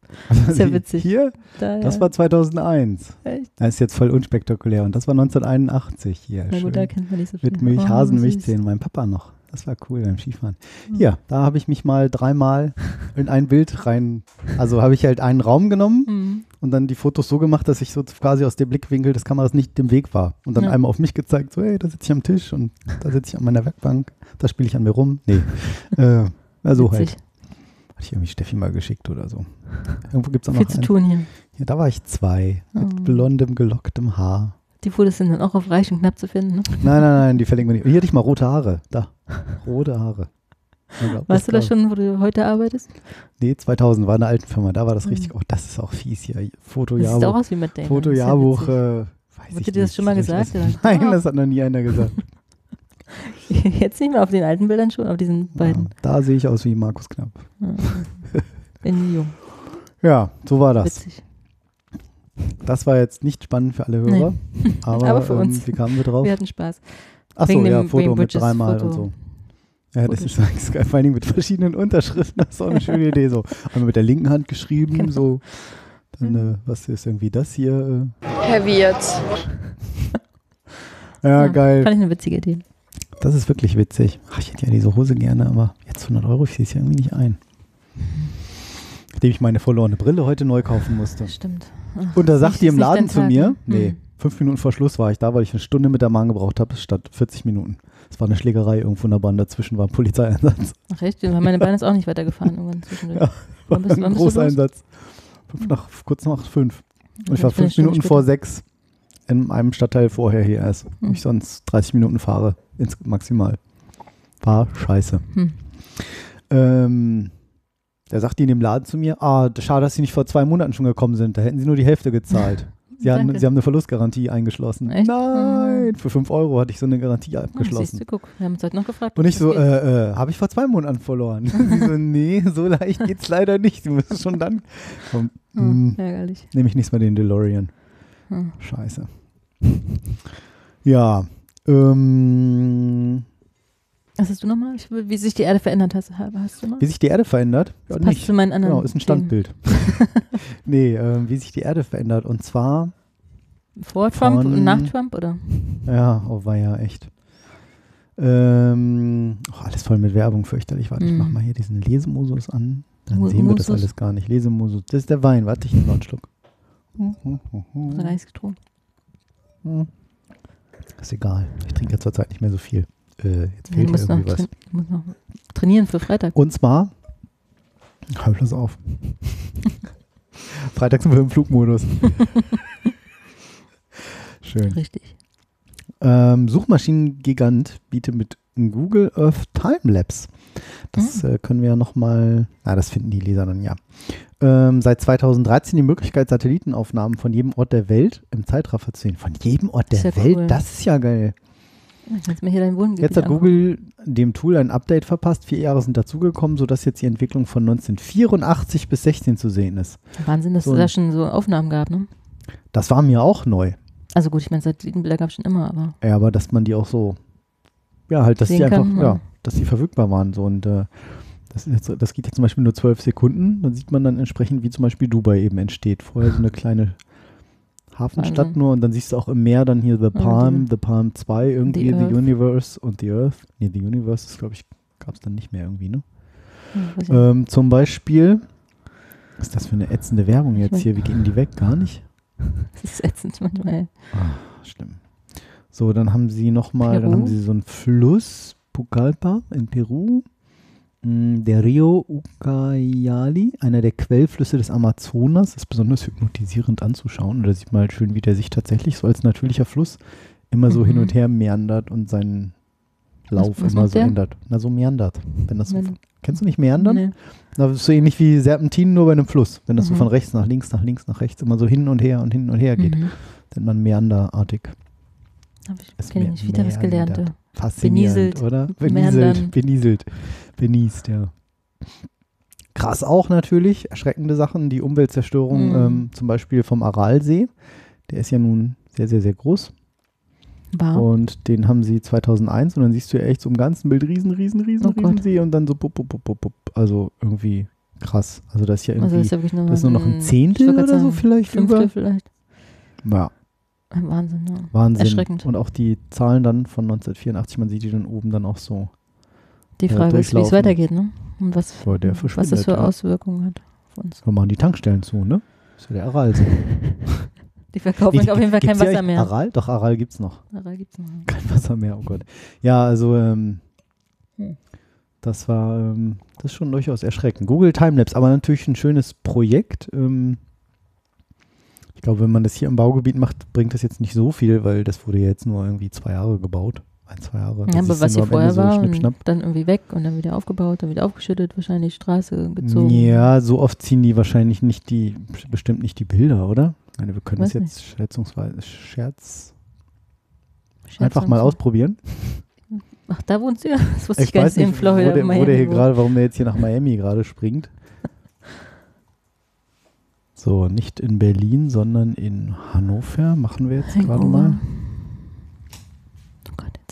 ist ja witzig. Hier? Da, Das ja. war 2001. Echt? Das ist jetzt voll unspektakulär. Und das war 1981 hier. Na Schön. gut, da kennt man nicht so viel. Mit Milch, Oh, Hasenmilchzähnen, mein Papa noch. Das war cool beim Skifahren. Mhm. Hier, da habe ich mich mal dreimal in ein Bild rein, also habe ich halt einen Raum genommen. Mhm. und dann die Fotos so gemacht, dass ich so quasi aus dem Blickwinkel des Kameras nicht im Weg war. Und dann Ja. einmal auf mich gezeigt, so hey, da sitze ich am Tisch und da sitze ich an meiner Werkbank, da spiele ich an mir rum. Nee, äh, ja, so halt. Hatte ich irgendwie Steffi mal geschickt oder so. Irgendwo gibt es auch Viel noch zu einen. tun hier. Hier, da war ich zwei, mit Oh. blondem, gelocktem Haar. Die Fotos sind dann auch auf reich und knapp zu finden. Ne? Nein, nein, nein, die verlinken wir nicht. Hier hatte ich mal rote Haare. Da. Rote Haare. Unglaublich Weißt du das geil. schon, wo du heute arbeitest? Nee, 2000 war eine alten Firma. Da war das Mhm. richtig. Oh, das ist auch fies hier. Das sieht auch Fotojahrbuch. aus wie Matt Damon. Fotojahrbuch. Das ist ja Äh, weiß Wurde ich dir das nicht. schon mal gesagt, das-? Nein, Ah. das hat noch nie einer gesagt. Jetzt nicht mehr auf den alten Bildern schon, auf diesen beiden. Ja, da sehe ich aus wie Markus Knapp. Ja. In jung. Ja, so war das. Witzig. Das war jetzt nicht spannend für alle Hörer. Aber, Aber für ähm, uns. Wie kamen wir drauf? Wir hatten Spaß. Achso, wegen ja, dem- Foto mit dreimal und Foto. so. Ja, das ist, das ist. Vor allen Dingen mit verschiedenen Unterschriften. Das ist auch eine schöne Idee. So einmal mit der linken Hand geschrieben, Genau. so. Dann, äh, was ist irgendwie das hier? Heavy jetzt. Äh, ja, Ja, geil. Fand ich eine witzige Idee. Das ist wirklich witzig. Ach, ich hätte ja diese Hose gerne, aber jetzt 100 Euro, ich sehe es ja irgendwie nicht ein. Nachdem ich meine verlorene Brille heute neu kaufen musste. Stimmt. Ach, Und da sagt die im Laden zu mir, ne? nee, Hm. Fünf Minuten vor Schluss war ich da, weil ich eine Stunde mit der Bahn gebraucht habe, statt 40 Minuten. Es war eine Schlägerei irgendwo in der Bahn, dazwischen war ein Polizeieinsatz. Ach echt? Meine Beine ist auch nicht weitergefahren irgendwann zwischendurch. Ja, bist, ein los? Großeinsatz. Fünf nach, kurz nach fünf. Und ich war fünf Minuten vor sechs in einem Stadtteil vorher hier erst. Hm. ich sonst 30 Minuten fahre, ins maximal. War scheiße. Hm. Ähm, der sagt die in dem Laden zu mir, ah, schade, dass sie nicht vor zwei Monaten schon gekommen sind. Da hätten sie nur die Hälfte gezahlt. Sie, haben, sie haben eine Verlustgarantie eingeschlossen. Echt? Nein, für fünf Euro hatte ich so eine Garantie Ah, siehst abgeschlossen. du, guck, wir haben uns heute noch gefragt. Und ich so, äh, äh, habe ich vor zwei Monaten verloren. sie so, nee, so leicht geht's leider nicht. Du musst schon dann. Komm, Hm, mh, ärgerlich. nehme ich nächstes Mal den DeLorean. Hm. Scheiße. Ja. Ähm, Was hast du nochmal? Wie sich die Erde verändert hast, hast du noch? wie sich die Erde verändert? Ja, Das passt zu meinen anderen Genau, ist ein. Standbild. nee, ähm, wie sich die Erde verändert. Und zwar, Vor Trump und nach Trump, oder? ja, oh war ja echt. Ähm, oh, alles voll mit Werbung, fürchterlich. Warte, ich Mhm. mach mal hier diesen Lesemosus an. Dann Mu- sehen wir das Musus? alles gar nicht. Lesemosus, das ist der Wein. Warte, ich nehme noch einen Schluck. Gar nichts getrunken? Ist egal. Ich trinke ja zurzeit nicht mehr so viel. Äh, jetzt fehlt noch irgendwie was. du musst noch trainieren für Freitag. Und zwar, hör bloß auf. Freitag sind wir im Flugmodus. Schön. Richtig. Ähm, Suchmaschinengigant bietet mit Google Earth Timelapse. Das äh, können wir ja nochmal, na, das finden die Leser dann ja. Ähm, seit 2013 die Möglichkeit, Satellitenaufnahmen von jedem Ort der Welt im Zeitraffer zu sehen. Von jedem Ort der Welt? cool. Das ist ja geil. Wohngebiet Jetzt hat. Google dem Tool ein Update verpasst. Vier Jahre sind dazugekommen, sodass jetzt die Entwicklung von 1984 bis 16 zu sehen ist. Wahnsinn, dass so es da schon so Aufnahmen gab, ne? Das war mir auch neu. Also gut, ich meine, Satellitenbilder gab es schon immer, aber Ja, aber dass man die auch so, ja, halt, dass die einfach, kann, ja. dass die verfügbar waren. So und äh, das, jetzt, das geht jetzt zum Beispiel nur zwölf Sekunden. Dann sieht man dann entsprechend, wie zum Beispiel Dubai eben entsteht. Vorher so eine kleine Hafenstadt Wahnsinn. nur und dann siehst du auch im Meer dann hier The Palm, The Palm 2, irgendwie The The. Universe und The Earth. Nee, The Universe ist, glaube ich, gab es dann nicht mehr irgendwie, ne? hm, Ähm, zum Beispiel, was ist das für eine ätzende Werbung jetzt hier? Wie gehen die weg? Gar nicht? Das ist ätzend manchmal. Ah, schlimm. So, dann haben sie nochmal, dann haben sie so einen Fluss, Pucallpa in Peru. Mm, Der Rio Ucayali, einer der Quellflüsse des Amazonas, ist besonders hypnotisierend anzuschauen. Und da sieht man halt schön, wie der sich tatsächlich so als natürlicher Fluss immer so hin Mhm. und her meandert und seinen Lauf was immer macht so der? ändert. Na, so meandert. Wenn das so, kennst du nicht meandern? Nee. Na, Das ist so ähnlich wie Serpentinen, nur bei einem Fluss. Wenn das so Mhm. von rechts nach links, nach links, nach rechts immer so hin und her und hin und her geht, Mhm. nennt man meanderartig. Hab ich Ist kenne ich. Wieder was gelernt. Faszinierend, Benieselt, oder? meandern. Benieselt, benießt, ja. Krass auch natürlich, erschreckende Sachen, die Umweltzerstörung Mhm. ähm, zum Beispiel vom Aralsee. Der ist ja nun sehr, sehr, sehr groß. War. Und den haben sie 2001 und dann siehst du ja echt so im ganzen Bild riesen, riesen, riesen, Oh Gott. riesen See und dann so pup, pup, pup, pup, pup. Also irgendwie krass. Also das ist ja irgendwie, Also das ist nur, das ist nur noch ein Zehntel oder grad so sagen, vielleicht Fünftel über. vielleicht. Ja, Wahnsinn, ja. Wahnsinn. Erschreckend. Und auch die Zahlen dann von 1984, man sieht die dann oben dann auch so. Die Frage ist, wie es weitergeht, ne? Und was, was das für. Auswirkungen hat auf uns. Wir machen die Tankstellen zu, ne? Ist ja der Aralsee. Die verkaufen Nee, auf jeden Fall kein Wasser mehr. Aral? Doch, Aral gibt's noch. Aral gibt's noch. Kein Wasser mehr, oh Gott. Ja, also ähm, Hm. das war ähm, das ist schon durchaus erschreckend. Google Timelapse, aber natürlich ein schönes Projekt. Ähm, ich glaube, wenn man das hier im Baugebiet macht, bringt das jetzt nicht so viel, weil das wurde ja jetzt nur irgendwie zwei Jahre gebaut. Ein, zwei Jahre. Ja, aber was Ende vorher war, schnipp, dann irgendwie weg und dann wieder aufgebaut, dann wieder aufgeschüttet, wahrscheinlich Straße gezogen. Ja, so oft ziehen die wahrscheinlich nicht die, bestimmt nicht die Bilder, oder? Ich meine, wir können Weiß das jetzt schätzungsweise, Scherz, Scherz einfach mal so. ausprobieren. Ach, da wohnst du ja. Das wusste ich, Ich gar nicht, in nicht, wo Florida. der, wo der hier wohnt. gerade, warum der jetzt hier nach Miami gerade springt. So, nicht in Berlin, sondern in Hannover machen wir jetzt gerade mal.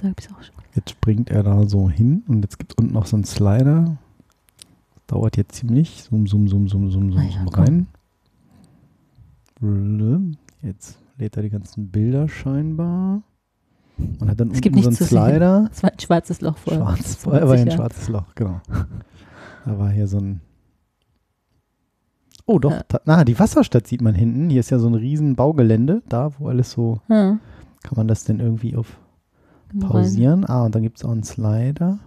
Jetzt ich's auch schon. Jetzt springt er da so hin und jetzt gibt es unten noch so einen Slider. Dauert jetzt ziemlich. Zoom, zoom, zoom, zoom, zoom, zoom, zoom rein. Jetzt lädt er die ganzen Bilder scheinbar. Man hat dann Es gibt unten so einen. Slider. Es war ein schwarzes Loch vorher. Schwarz, vorher war ein schwarzes Loch, genau. Da war hier so ein. Oh, doch. Ja. Da, na, die Wasserstadt sieht man hinten. Hier ist ja so ein riesen Baugelände, da, wo alles so. Ja, Kann man das denn irgendwie auf. Pausieren? Ah, und dann gibt es auch einen Slider.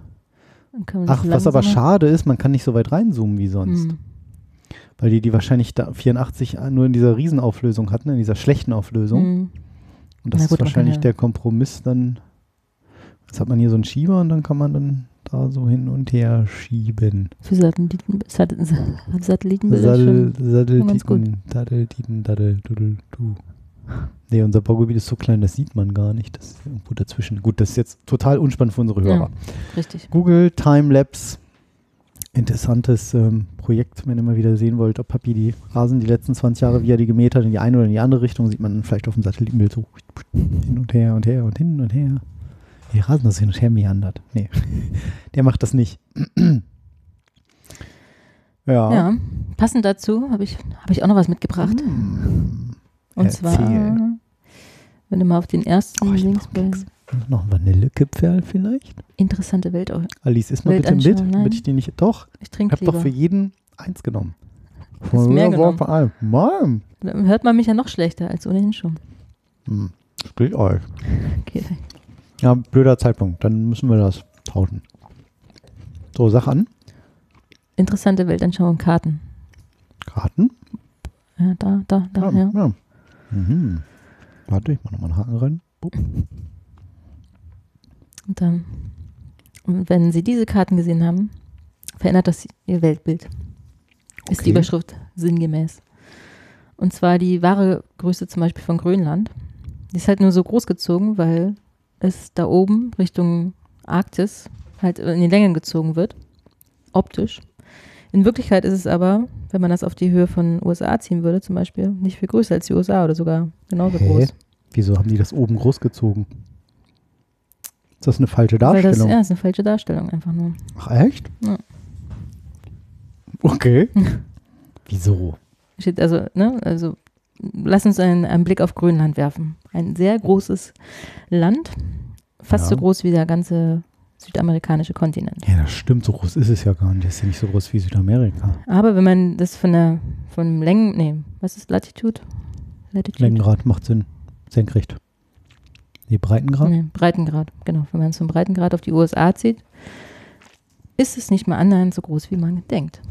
Ach, was aber schade ist, man kann nicht so weit reinzoomen wie sonst. Hm. Weil die die wahrscheinlich da 84 nur in dieser Riesenauflösung hatten, in dieser schlechten Auflösung. Hm. Und das gut, ist wahrscheinlich ja- der Kompromiss dann. Jetzt hat man hier so einen Schieber und dann kann man dann da so hin und her schieben. Für Satelliten, Sat Satellitenbilder gut. Sadeltiten, Dadeltiten, Daddel, Duddel, du. Nee, unser Baugebiet ist so klein, das sieht man gar nicht. Das ist irgendwo dazwischen. Gut, das ist jetzt total unspannend für unsere Hörer. Ja, richtig. Google Timelapse. Interessantes ähm, Projekt, wenn ihr mal wieder sehen wollt, ob Papi die Rasen die letzten 20 Jahre, wie er die gemäht hat, in die eine oder in die andere Richtung, sieht man vielleicht auf dem Satellitenbild so hin und her und her und hin und her. Der Rasen das hin und her meandert. Nee, der macht das nicht. ja. Ja, passend dazu habe ich, hab ich auch noch was mitgebracht. Hm. Und Erzähl. zwar, wenn du mal auf den ersten Oh, Links Keks. Noch Vanillekipferl vielleicht? Interessante Welt. Alice, ist mal bitte mit, nein. damit ich die nicht. Doch, Ich ich trinke habe doch für jeden eins genommen. hast mehr genommen. Von allem. Mann. Dann hört man mich ja noch schlechter als ohnehin schon. Hm. Spielt euch. Okay. Ja, blöder Zeitpunkt. Dann müssen wir das tauschen. So, sag an. Interessante Weltanschauung Karten. Karten. Ja, da, da, da, ja. ja. Mhm. Warte, ich mach nochmal einen Haken rein. Bup. Und dann, und wenn Sie diese Karten gesehen haben, verändert das Ihr Weltbild. Ist Okay. die Überschrift sinngemäß. Und zwar die wahre Größe zum Beispiel von Grönland. Die ist halt nur so groß gezogen, weil es da oben Richtung Arktis halt in die Länge gezogen wird, optisch. In Wirklichkeit ist es aber, wenn man das auf die Höhe von USA ziehen würde, zum Beispiel, nicht viel größer als die USA oder sogar genauso Hä? groß. Wieso haben die das oben großgezogen? Ist das eine falsche Weil das, Darstellung? ja, ist eine falsche Darstellung einfach nur. Ach, echt? Ja. Okay. Wieso? Steht also, ne, also lass uns einen, einen Blick auf Grönland werfen. Ein sehr großes Land, fast Ja. so groß wie der ganze südamerikanische Kontinent. Ja, das stimmt. So groß ist es ja gar nicht. Das ist ja nicht so groß wie Südamerika. Aber wenn man das von der von Längen, nee, was ist Latitude? Latitude? Längengrad macht Sinn. Senkrecht. Nee, Breitengrad? Nee, Breitengrad, genau. Wenn man es vom Breitengrad auf die USA zieht, ist es nicht mal annähernd so groß, wie man denkt.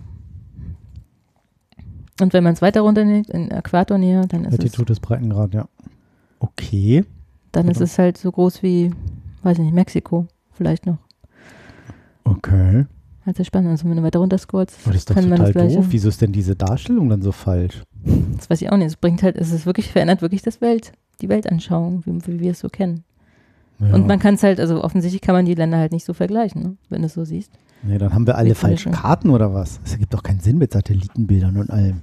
Und wenn man es weiter runternimmt, in Äquatornähe, dann ist es Latitude ist Breitengrad, ja. Okay. Dann ist Genau. es halt so groß wie, weiß ich nicht, Mexiko vielleicht noch. Okay. Halt sehr spannend. Also wenn du weiter runter scrollst, Aber das ist doch kann man total das doof. Wieso ist denn diese Darstellung dann so falsch? Das weiß ich auch nicht. Es bringt halt, es ist wirklich, verändert wirklich das Welt, die Weltanschauung, wie, wie wir es so kennen. Ja. Und man kann es halt, also offensichtlich kann man die Länder halt nicht so vergleichen, ne? wenn du es so siehst. nee, dann haben wir alle falsche? Karten oder was? Es ergibt doch keinen Sinn mit Satellitenbildern und allem.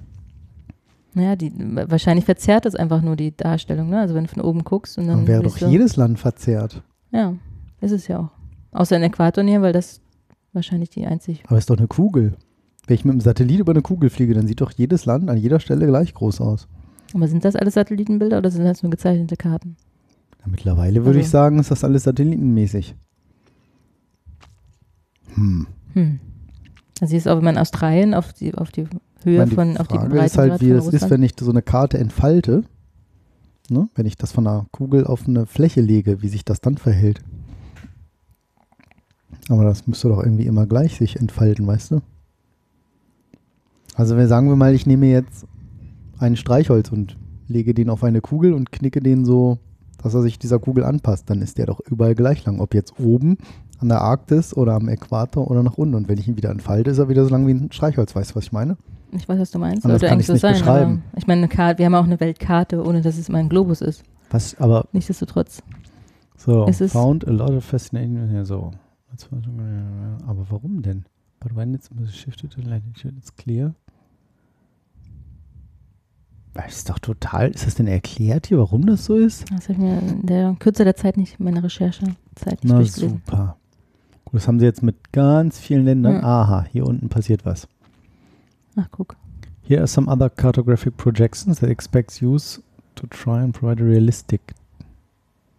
Naja, die, wahrscheinlich verzerrt es einfach nur die Darstellung, ne? Also wenn du von oben guckst und dann. Dann wäre doch jedes Land verzerrt. Ja, ist es ja auch. Außer in Äquatornähe, weil das wahrscheinlich die einzig. Aber es ist doch eine Kugel. Wenn ich mit dem Satellit über eine Kugel fliege, dann sieht doch jedes Land an jeder Stelle gleich groß aus. Aber sind das alles Satellitenbilder oder sind das nur gezeichnete Karten? Ja, mittlerweile würde Also- ich sagen, ist das alles satellitenmäßig. Hm. Hm. Also siehst auch, wenn man Australien auf die, auf die Höhe meine, die von, auf die Frage Breitengrad ist halt, wie es ist, wenn ich so eine Karte entfalte. Ne? Wenn ich das von einer Kugel auf eine Fläche lege, wie sich das dann verhält. Aber das müsste doch irgendwie immer gleich sich entfalten, weißt du? Also wir sagen wir mal, ich nehme jetzt ein Streichholz und lege den auf eine Kugel und knicke den so, dass er sich dieser Kugel anpasst. Dann ist der doch überall gleich lang. Ob jetzt oben an der Arktis oder am Äquator oder nach unten. Und wenn ich ihn wieder entfalte, ist er wieder so lang wie ein Streichholz. Weißt du, was ich meine? Ich weiß, was du meinst. Anders Sollte kann eigentlich so nicht sein. Beschreiben. ich meine, eine Karte, wir haben auch eine Weltkarte, ohne dass es mal ein Globus ist. Was, aber Nichtsdestotrotz. So, Es found a lot of fascinating. Ja, so. Aber warum denn? But when it's shifted to latitude, it's clear. Das ist doch total. Ist das denn erklärt hier, warum das so ist? Das habe ich mir in der Kürze der Zeit nicht, meiner Recherchezeit nicht Na super. Gut, das haben sie jetzt mit ganz vielen Ländern. Ja. Aha, hier unten passiert was. Ach, guck. Here are some other cartographic projections that expects use to try and provide a realistic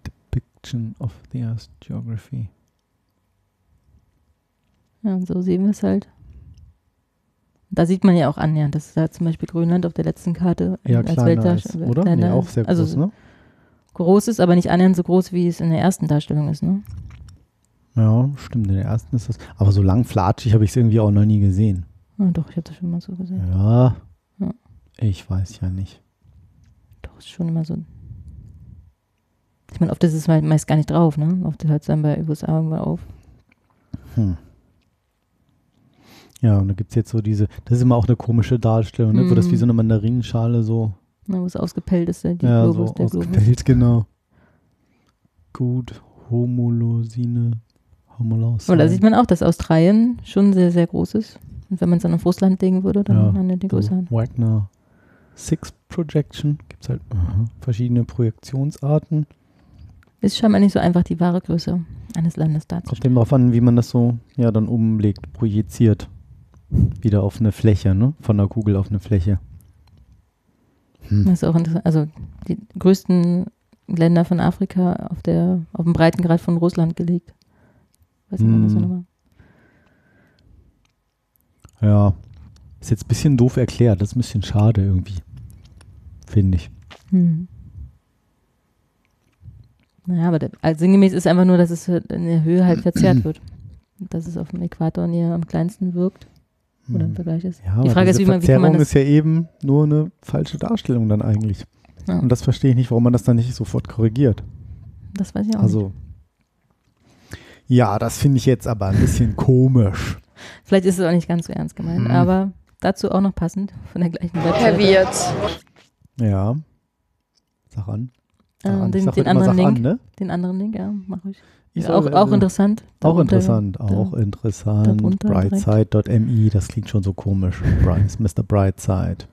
depiction of the Earth's geography. Ja, und so sehen wir es halt. Da sieht man ja auch annähernd, dass da zum Beispiel Grönland auf der letzten Karte Ja, als kleiner Weltdarst- ist, oder? kleiner Nee, auch sehr groß, also ne? groß ist, aber nicht annähernd so groß, wie es in der ersten Darstellung ist, ne? Ja, stimmt. In der ersten ist das. Aber so lang flatschig habe ich es irgendwie auch noch nie gesehen. Ah, doch, ich habe das schon mal so gesehen. Ja. Ja. Ich weiß ja nicht. Doch, ist schon immer so. Ich meine, oft ist es meist gar nicht drauf, ne? Oft hört es dann bei USA irgendwann auf. Hm. Ja, und da gibt es jetzt so diese, das ist immer auch eine komische Darstellung, ne? wo das wie Mhm. so eine Mandarinenschale so, Ne, wo es ausgepellt ist, der, die ja, Globus, so der Globus. ausgepellt, genau. Gut, Homolosine, Homolosine. Aber da sieht man auch, dass Australien schon sehr, sehr groß ist. Und wenn man es dann auf Russland legen würde, dann Ja, haben wir die so größeren. Wagner Six Projection, gibt es halt aha, verschiedene Projektionsarten. Ist scheinbar nicht so einfach, die wahre Größe eines Landes Kommt darzustellen. eben darauf an, wie man das so ja dann umlegt, projiziert. Wieder auf eine Fläche, ne? Von der Kugel auf eine Fläche. Hm. Das ist auch interessant. Also die größten Länder von Afrika auf, der, auf dem Breitengrad von Russland gelegt. Weiß nicht, was das Hm. nochmal. Ja. Ist jetzt ein bisschen doof erklärt, das ist ein bisschen schade irgendwie. Finde ich. Hm. Naja, aber der, also sinngemäß ist einfach nur, dass es in der Höhe halt verzerrt wird. Dass es auf dem Äquator näher am kleinsten wirkt oder im Hm. Vergleich ist. Ja, die Frage ist, wie man, wie Verzerrung man das. ist ja eben nur eine falsche Darstellung dann eigentlich. Ja, Und das verstehe ich nicht, warum man das dann nicht sofort korrigiert. das weiß ich auch nicht. Also. Ja, das finde ich jetzt aber ein bisschen komisch. Vielleicht ist es auch nicht ganz so ernst gemeint, Hm. aber dazu auch noch passend von der gleichen Webseite. Herr Wirtz. Ja. Sag an. Äh, daran. den, ich sag den immer, anderen sag Link. an, ne? Den anderen Link, ja, mach ich. Ist auch, soll, auch interessant. Auch interessant, da- auch interessant. Brightside.mi, das klingt schon so komisch. Mr. Brightside.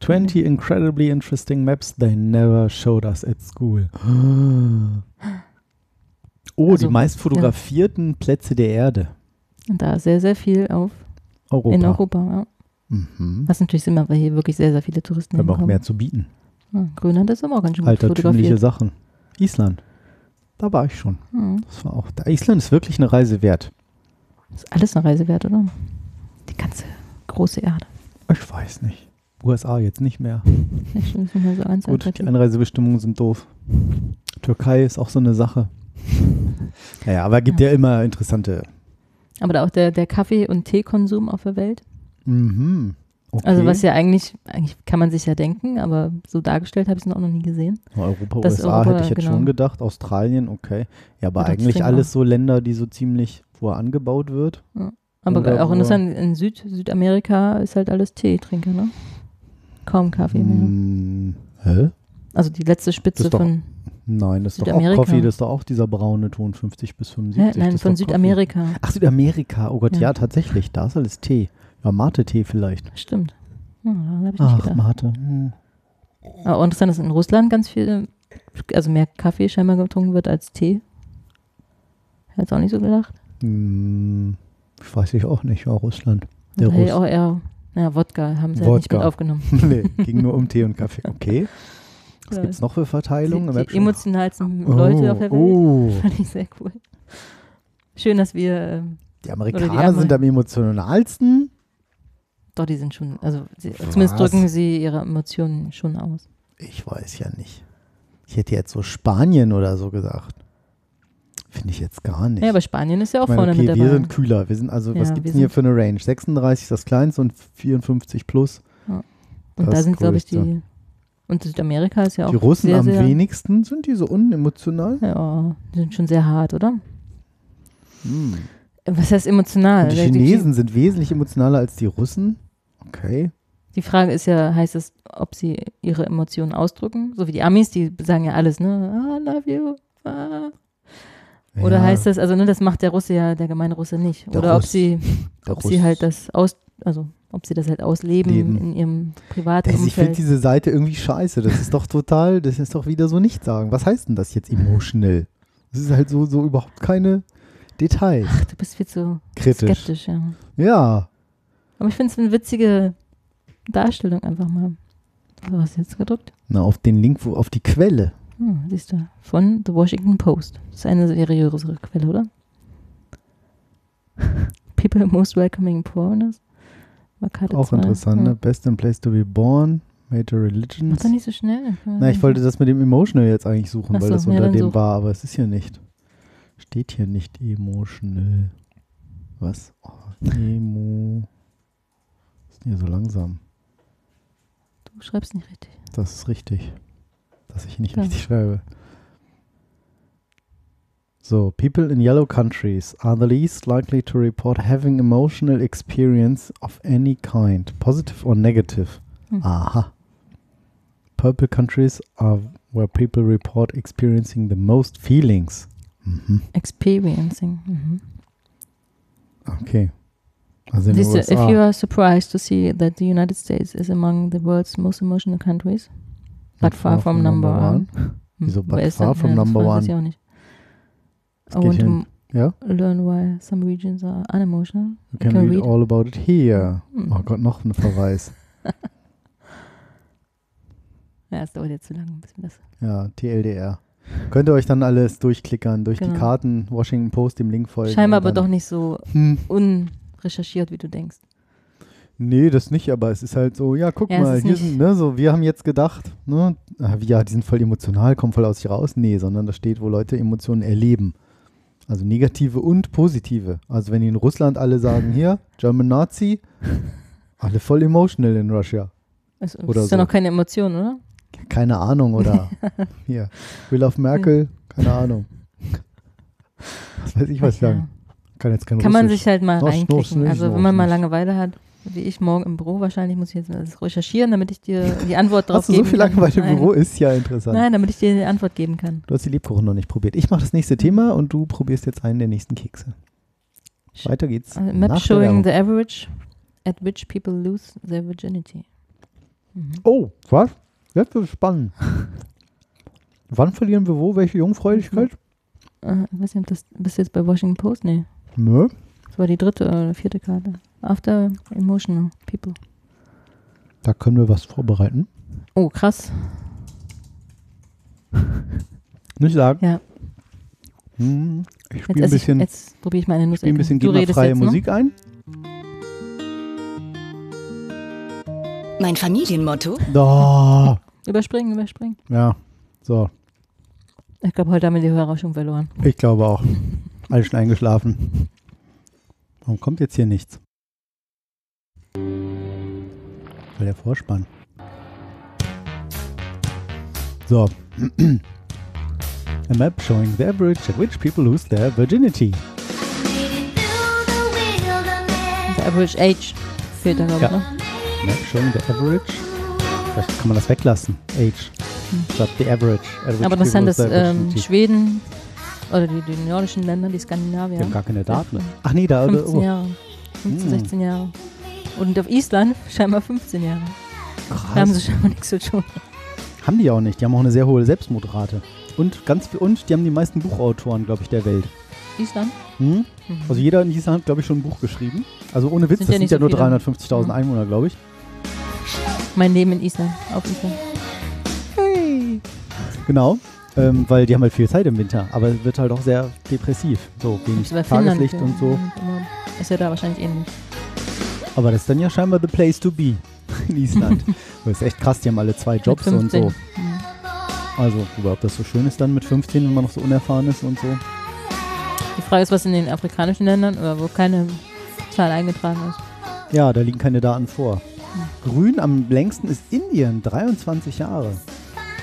20 incredibly interesting maps they never showed us at school. Oh, Also, die meist fotografierten Plätze der Erde. Und da sehr, sehr viel auf Europa. in Europa. Ja. Mhm. Was natürlich Sinn macht, weil hier wirklich sehr, sehr viele Touristen Wir haben auch mehr zu bieten. Ja, Grönland ist aber auch ganz schön Altertümliche. Sachen. Island. Da war ich schon. Mhm. Das war auch. Island ist wirklich eine Reise wert. Ist alles eine Reise wert, oder? Die ganze große Erde. Ich weiß nicht. USA jetzt nicht mehr. Schon nicht mehr so ganz Gut, die. Einreisebestimmungen sind doof. Türkei ist auch so eine Sache. Naja, aber gibt ja, immer interessante. Aber da auch der, der Kaffee- und Teekonsum auf der Welt. Mhm. Okay. Also was ja eigentlich, eigentlich kann man sich ja denken, aber so dargestellt habe ich es auch noch nie gesehen. Europa, das USA Europa, hätte ich jetzt genau. schon gedacht. Australien, okay. Ja, aber Ja, eigentlich alles auch. so Länder, die so ziemlich, wo er angebaut wird. Aber Oder auch interessant, in Süd, Südamerika ist halt alles Teetrinker, ne? Kaum Kaffee mehr. Hm, hä? Also die letzte Spitze doch von, Nein, das ist doch auch. Kaffee, das ist doch auch dieser braune Ton, 50 bis Hä? 75. nein, das ist von. Südamerika. Ach, Südamerika. Oh Gott, ja, Ja. tatsächlich. Da ist alles Tee. Ja, Mate-Tee vielleicht. Stimmt. Ja, habe ich nicht Ach, gedacht. Mate. Hm. Aber auch interessant, dass in Russland ganz viel, also mehr Kaffee scheinbar getrunken wird als Tee. Hätte ich auch nicht so gedacht. Hm, ich weiß ich auch nicht, ja, Russland. Der Russ. auch eher, naja, Wodka haben sie halt nicht Wodka. mit aufgenommen. nee, ging nur um Tee und Kaffee. Okay. Was Ja. gibt es noch für Verteilungen? Die, die emotionalsten Leute auf der Welt. Oh, Fand ich sehr cool. Schön, dass wir, ähm, die Amerikaner die Amer- sind am emotionalsten. Doch, die sind schon, also sie, Was? zumindest drücken sie ihre Emotionen schon aus. Ich weiß ja nicht. Ich hätte jetzt so Spanien oder so gesagt. Finde ich jetzt gar nicht. Ja, aber Spanien ist ja auch ich meine, vorne okay, mit dabei. wir sind kühler. Wir sind also, was Ja, gibt wir es denn hier für eine Range? 36 ist das kleinste und 54 plus. und das da sind, glaube ich, die, und Südamerika ist ja auch Die Russen sehr, am sehr, wenigsten. Sind die so unemotional? Ja, die sind schon sehr hart, oder? Hm. Was heißt emotional? Und die Chinesen sind wesentlich emotionaler als die Russen. Okay. Die Frage ist ja, heißt es, ob sie ihre Emotionen ausdrücken? So wie die Amis, die sagen ja alles, ne? I love you. Ah. Oder Ja, heißt das, also ne, das macht der Russe ja, der gemeine Russe nicht. Der Oder ob Russ- sie, der ob Russ- sie halt das aus, also ob sie das halt ausleben Leben. in ihrem privaten Also ich finde Umfeld. diese Seite irgendwie scheiße. Das ist doch total, das ist doch wieder so nicht sagen. Was heißt denn das jetzt emotional? Das ist halt so, so überhaupt keine Details. Ach, du bist viel zu Kritisch. skeptisch, ja. Ja. Aber ich finde es eine witzige Darstellung einfach mal. So, was jetzt gedrückt? Na, auf den Link, wo, auf die Quelle. Hm, siehst du, von The Washington Post. Das ist eine seriösere Quelle, oder? People most welcoming foreigners. Auch zwei. interessant, ne? Ja. Best in place to be born, major religions. Mach doch nicht so schnell. Na, ich wollte das mit dem emotional jetzt eigentlich suchen, Ach weil so, das unter dem such. war, aber es ist hier nicht. Steht hier nicht emotional. Was? Oh, emo. Ist denn hier so langsam? Du schreibst nicht richtig. Das ist richtig. Dass ich nicht Ja. richtig schreibe. So, people in yellow countries are the least likely to report having emotional experience of any kind, positive or negative. Hm. Aha. Purple countries are where people report experiencing the most feelings. Mhm. Experiencing. Mhm. Okay. Also Siehst du, if you are surprised to see that the United States is among the world's most emotional countries, but far from number one. Hm, Wieso but ist far from ja, number one? ich auch nicht. Das I want hin. to Ja? learn why some regions are unemotional. You can, can read, read. all about it here. Hm. Oh Gott, noch ein Verweis. Ja, es dauert jetzt zu lange, bis wir das. Ja, TLDR. Könnt ihr euch dann alles durchklickern, durch die Genau. Karten, Washington Post, dem Link folgen. Scheinbar aber doch nicht so Hm, unrecherchiert, wie du denkst. nee, das nicht, aber es ist halt so, ja, guck Ja, mal, hier sind, ne, so, wir haben jetzt gedacht, ne, ah, ja, die sind voll emotional, kommen voll aus sich raus. Nee, sondern da steht, wo Leute Emotionen erleben. Also negative und positive. Also wenn die in Russland alle sagen, hier, German Nazi, alle voll emotional in Russia. Es es Oder ist ja so. noch keine Emotion, oder? Keine Ahnung, oder hier, Will of Merkel, keine Ahnung. Was weiß ich, was Ach ja. sagen. Kann jetzt kein Kann man Russisch. sich halt mal reinklicken. Also wenn man mal. Langeweile hat, wie ich morgen im Büro wahrscheinlich, muss ich jetzt das recherchieren, damit ich dir die Antwort drauf Hast du so viel. Langeweile im. Büro? Ist ja interessant. Nein, damit ich dir die Antwort geben kann. Du hast die Lebkuchen noch nicht probiert. Ich mache das nächste Thema und du probierst jetzt einen der nächsten Kekse. Weiter geht's. Also, nach Map showing the average at which people lose their virginity. Mhm. Oh, was? Jetzt wird spannend. Wann verlieren wir wo? Welche Jungfräulichkeit? Äh, ich weiß nicht, ob das bist du jetzt bei Washington Post? Nee. Nö. Das war die dritte oder vierte Karte. After emotional people. Da können wir was vorbereiten. Oh, krass. Nicht sagen. Ja. Hm, ich Jetzt, spiele ein esse ich, bisschen, jetzt probiere ich meine Nuss. spiel ein bisschen du redest GEMA-freie jetzt, ne? Musik ein. Mein Familienmotto? Da. Überspringen, überspringen. Ja. So, Ich glaube, heute haben wir die Hörer schon verloren. ich glaube auch. Alle schon eingeschlafen. Warum kommt jetzt hier nichts? Weil der Vorspann. So. A map showing the average at which people lose their virginity. The average age fehlt da, glaube ich, Ja. ne? Map showing the average. Vielleicht kann man das weglassen. Age. Statt the average. Aber das sind das ähm. Schweden oder die, die nordischen Länder, die Skandinavier. Wir haben gar keine Daten. Ja. Ach nee, da. 15 oh, Jahre. 15, Hm. 16 Jahre. Und auf Island scheinbar 15 Jahre. Da haben sie krass. scheinbar nichts zu tun. Haben die auch nicht. Die haben auch eine sehr hohe Selbstmordrate. Und ganz und die haben die meisten Buchautoren, glaube ich, der Welt. Island? Hm? Mhm. Also jeder in Island hat, glaube ich, schon ein Buch geschrieben. Also ohne Witz, Sind das ja sind ja so nur viele. 350.000 Ja. Einwohner, glaube ich. mein Leben in Island. Auf Island. Genau. Ähm, weil die haben halt viel Zeit im Winter, aber es wird halt auch sehr depressiv. So wenig Finnland, Tageslicht ja. und so. Ist ja da wahrscheinlich ähnlich. Aber das ist dann ja scheinbar the place to be in Island. das ist echt krass, die haben alle zwei Jobs und 15. so. Also, ob das so schön ist dann mit 15, wenn man noch so unerfahren ist und so. Die Frage ist, was in den afrikanischen Ländern, oder wo keine Zahl eingetragen ist. Ja, da liegen keine Daten vor. Grün am längsten ist Indien, 23 Jahre.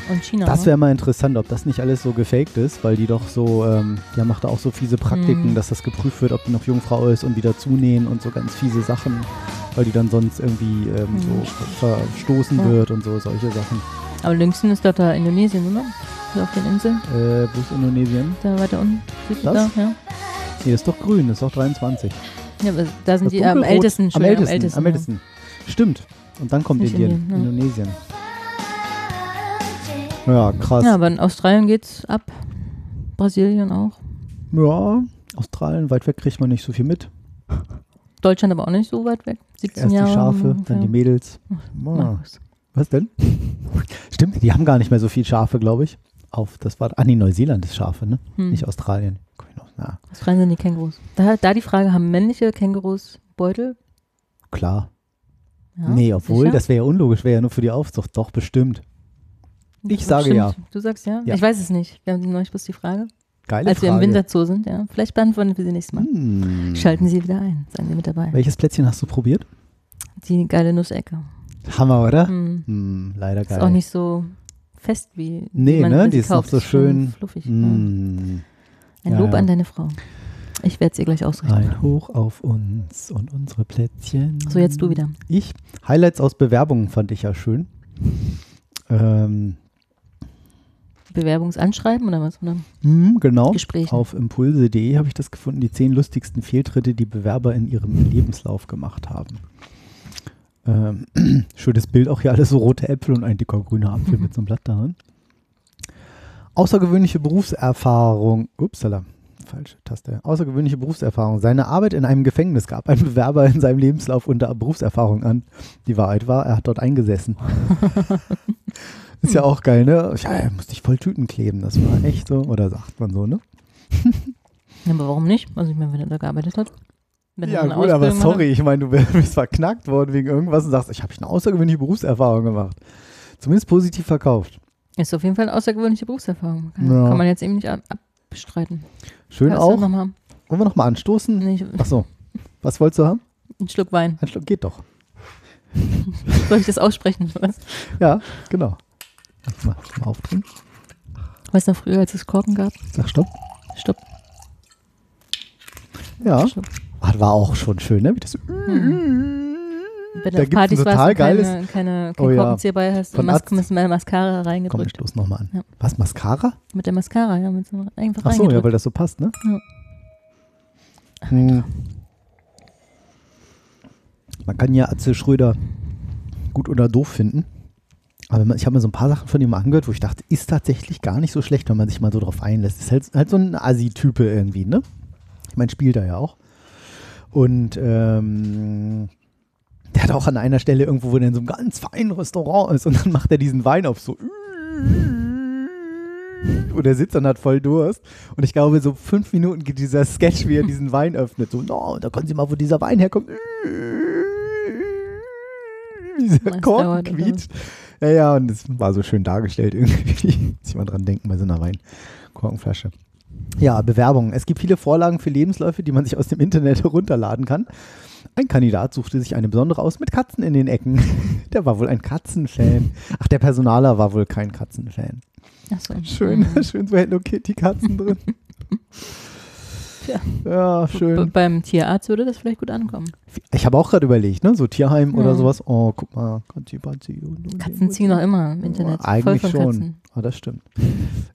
Und China. Das ne? wäre mal interessant, ob das nicht alles so gefaked ist, weil die doch so, ähm, die macht da auch so fiese Praktiken, Mhm. dass das geprüft wird, ob die noch Jungfrau ist und wieder zunähen und so ganz fiese Sachen, weil die dann sonst irgendwie ähm, Mhm. so verstoßen Ja. wird und so, solche Sachen. Aber längsten ist doch da Indonesien, oder? So auf den Inseln. Äh, wo ist Indonesien? Da weiter unten. Das? da? Ja. Nee, das ist doch grün, das ist doch 23. ja aber da sind Das die am ältesten. Am ältesten, am ja. ältesten. Stimmt. Und dann kommt Indien, Indien, ja. Indonesien. Ja, krass. Ja, aber in Australien geht's ab. Brasilien auch. Ja, Australien, weit weg kriegt man nicht so viel mit. Deutschland aber auch nicht so weit weg. 17 Erst die Jahre. Schafe, ungefähr. dann die Mädels. Ah. Was denn? Stimmt, die haben gar nicht mehr so viel Schafe, glaube ich. Auf, das war, ah nee, Neuseeland ist Schafe, ne? Hm. Nicht Australien. Na, Australien sind die Kängurus. Da, da die Frage, haben männliche Kängurus Beutel? klar. Ja, nee, obwohl, sicher? das wäre ja unlogisch, wäre ja nur für die Aufzucht. Doch, bestimmt. Ich Das sage stimmt. ja. Du sagst ja? Ja. Ich weiß es nicht. Wir haben die neulich bloß die Frage. Geile Als wir Frage. im Winterzoo sind, ja. Vielleicht beantworten wir sie nächstes Mal. Hm. Schalten Sie wieder ein. Seien Sie mit dabei. Welches Plätzchen hast du probiert? Die geile Nussecke. Hammer, oder? Hm. Hm, leider Ist geil. auch nicht so fest wie Nee, man ne? Die ist noch kauft. so schön- fluffig. Hm. Ein Ja, Lob ja. an deine Frau. Ich werde es ihr gleich ausrichten. Ein Hoch auf uns und unsere Plätzchen. So, jetzt du wieder. Ich. Highlights aus Bewerbungen fand ich ja schön. Ähm, Bewerbungsanschreiben oder was? Oder? hm, genau. Gesprächen. Auf impulse.de habe ich das gefunden, die zehn lustigsten Fehltritte, die Bewerber in ihrem Lebenslauf gemacht haben. Ähm, schönes Bild, auch hier alles so rote Äpfel und ein dicker grüner Apfel mit so einem Blatt darin. Außergewöhnliche Berufserfahrung. Upsala, falsche Taste. Außergewöhnliche Berufserfahrung. Seine Arbeit in einem Gefängnis gab ein Bewerber in seinem Lebenslauf unter Berufserfahrung an. Die Wahrheit war, er hat dort eingesessen. Ist ja auch geil, ne? Ja, er musste ich voll Tüten kleben. Das war echt so. Oder sagt man so, ne? Ja, aber warum nicht? Also ich meine, wenn er da gearbeitet hat. Wenn Ja, gut, aber sorry, ich meine, du bist verknackt worden wegen irgendwas und sagst, ich habe eine außergewöhnliche Berufserfahrung gemacht. Zumindest positiv verkauft. Ist auf jeden Fall eine außergewöhnliche Berufserfahrung. Kann, Ja. kann man jetzt eben nicht ab abstreiten. Schön Ja, auch. Noch mal, Wollen wir nochmal anstoßen? nee, ich- Achso. Was wolltest du haben? einen Schluck Wein. Ein Schluck geht doch. Soll ich das aussprechen? Was? Ja, genau. Mal, mal aufdrehen. Weißt du noch früher, als es Korken gab? Sag Stopp. Stopp. Ja. Stopp. Ah, war auch schon schön, ne? Wie das Hm. Wenn Da du auf gibt's ein Partys warst total keine, keine, Oh kein ja. Korkenzieher bei hast, Von Mas mit der Mascara Komm, ich reingedrückt. stoß nochmal an. Ja. Was, Mascara? Mit der Mascara, ja, mit so einfach Ach so, ja, reingedrückt. weil das so passt, ne? Ja. Hm. Man kann ja Atze Schröder gut oder doof finden. Aber ich habe mir so ein paar Sachen von ihm angehört, wo ich dachte, ist tatsächlich gar nicht so schlecht, wenn man sich mal so drauf einlässt. Ist halt, halt so ein Assi-Type irgendwie, ne? Ich meine, spielt er ja auch. Und ähm, der hat auch an einer Stelle irgendwo, wo der in so einem ganz feinen Restaurant ist und dann macht er diesen Wein auf so. Und er sitzt und hat voll Durst. Und ich glaube, so fünf Minuten geht dieser Sketch, wie er diesen Wein öffnet. So, no, da können Sie mal, wo dieser Wein herkommt. Dieser Korken dauert, oder? Ja, ja, und es war so schön dargestellt irgendwie. Muss ich mal dran denken bei so einer Weinkorkenflasche. Ja, Bewerbungen. Es gibt viele Vorlagen für Lebensläufe, die man sich aus dem Internet herunterladen kann. Ein Kandidat suchte sich eine besondere aus mit Katzen in den Ecken. Der war wohl ein Katzenfan. Ach, der Personaler war wohl kein Katzenfan. Ach so. Schön, Mhm. schön so Hello Kitty Katzen drin. Ja, B schön. beim Tierarzt würde das vielleicht gut ankommen. Ich habe auch gerade überlegt, ne, so Tierheim oder Mhm. sowas. Oh, guck mal, Katzen ziehen noch immer im Internet. Eigentlich Voll von schon. Katzen. Ah, das stimmt.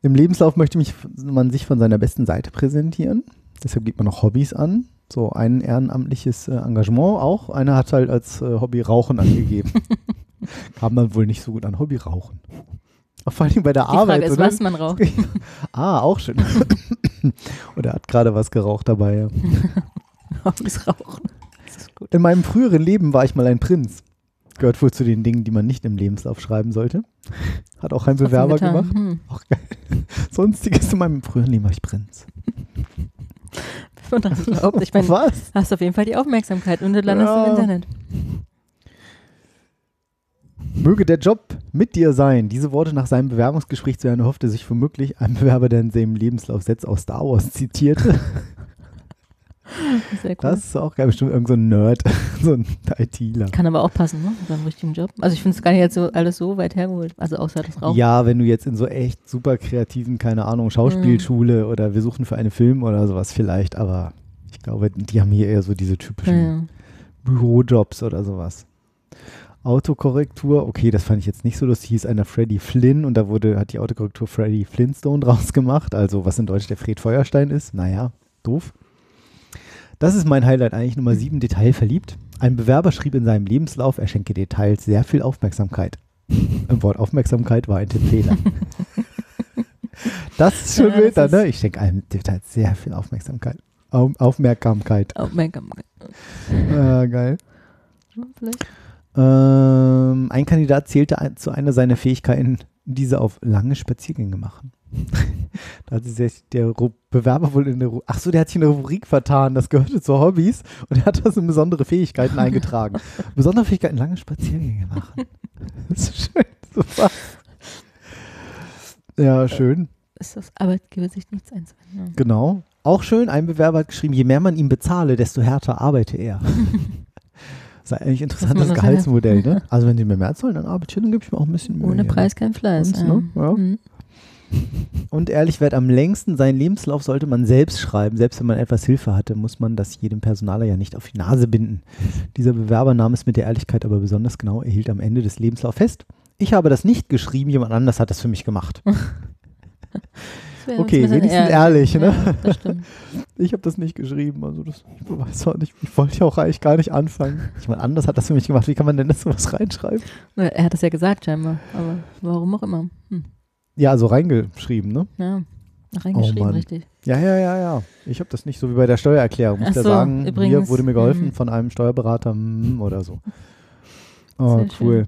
Im Lebenslauf möchte mich, man sich von seiner besten Seite präsentieren. Deshalb gibt man noch Hobbys an. So ein ehrenamtliches äh, Engagement auch. Einer hat halt als äh, Hobby Rauchen angegeben. Kam dann wohl nicht so gut an. Hobby Rauchen. Vor allem bei der Die Arbeit. Frage ist, oder? was man raucht. ah, auch schön. Oder hat gerade was geraucht dabei. Ja. Hobbys rauchen. Das ist gut. In meinem früheren Leben war ich mal ein Prinz. Gehört wohl zu den Dingen, die man nicht im Lebenslauf schreiben sollte. Hat auch ein Bewerber Trotzdem getan. gemacht. Hm. Auch geil. Sonstiges in meinem früheren Leben war ich Prinz. Wenn man dran glaubt. Ich meine, Was? hast auf jeden Fall die Aufmerksamkeit und du landest Ja. im Internet. Möge der Job mit dir sein. Diese Worte nach seinem Bewerbungsgespräch zu Jan hoffte sich womöglich ein Bewerber, der in seinem Lebenslauf Sätze aus Star Wars zitierte. Sehr cool. Das ist auch geil. Bestimmt irgend so ein Nerd, so ein ITler. Kann aber auch passen, ne? Einem richtigen Job. Also ich finde es gar nicht jetzt so alles so weit hergeholt. Also außer das Rauchen. Ja, wenn du jetzt in so echt super kreativen, keine Ahnung, Schauspielschule oder wir suchen für einen Film oder sowas vielleicht, aber ich glaube, die haben hier eher so diese typischen Ja, ja. Bürojobs oder sowas. Autokorrektur, okay, das fand ich jetzt nicht so lustig, hieß einer Freddy Flynn und da wurde, hat die Autokorrektur Freddy Flintstone draus gemacht, also was in Deutsch der Fred Feuerstein ist. Naja, doof. Das ist mein Highlight eigentlich Nummer 7, Detail verliebt. Ein Bewerber schrieb in seinem Lebenslauf, er schenke Details sehr viel Aufmerksamkeit. Im Wort Aufmerksamkeit war ein Tippfehler. das ist schon Ja, ne? Ich schenke einem Details sehr viel Aufmerksamkeit. Au Aufmerksamkeit. Aufmerksamkeit. Ja, geil. Ja, Vielleicht. Ähm, ein Kandidat zählte zu einer seiner Fähigkeiten, diese auf lange Spaziergänge machen. da hat sich der Ru Bewerber wohl in der Ru Ach so, der hat sich in der Rubrik vertan, das gehörte zu Hobbys und er hat das in besondere Fähigkeiten eingetragen. besondere Fähigkeiten, lange Spaziergänge machen. Das ist schön. Super. Ja, schön. Ist das Arbeitgeber sich nichts einzuwenden. Genau. Auch schön, ein Bewerber hat geschrieben, je mehr man ihm bezahle, desto härter arbeite er. Das ist eigentlich ein interessantes Gehaltsmodell, ne? Also wenn sie mir mehr zahlen, dann arbeite ich, dann gebe ich mir auch ein bisschen Mühe. Ohne Preis kein Fleiß. Sonst, ja. ne? Ja. Mhm. Und ehrlich wird am längsten seinen Lebenslauf sollte man selbst schreiben. Selbst wenn man etwas Hilfe hatte, muss man das jedem Personaler ja nicht auf die Nase binden. Dieser Bewerber nahm es mit der Ehrlichkeit aber besonders genau. Er hielt am Ende des Lebenslaufs fest. Ich habe das nicht geschrieben, jemand anders hat das für mich gemacht. Wäre Okay, uns ein bisschen wenigstens ehrlich, ne? Ja. Ich habe das nicht geschrieben, also das, ich weiß auch nicht, ich wollte ja auch eigentlich gar nicht anfangen. Jemand anders hat das für mich gemacht. Wie kann man denn das sowas reinschreiben? Er hat das ja gesagt scheinbar, aber warum auch immer. Hm. Ja, so reingeschrieben, ne? Ja, reingeschrieben, Mann. richtig. Ja, ja, ja, ja. Ich habe das nicht so wie bei der Steuererklärung. Muss ja so, sagen, hier übrigens, wurde mir geholfen mhm. von einem Steuerberater mm, oder so. Oh, cool.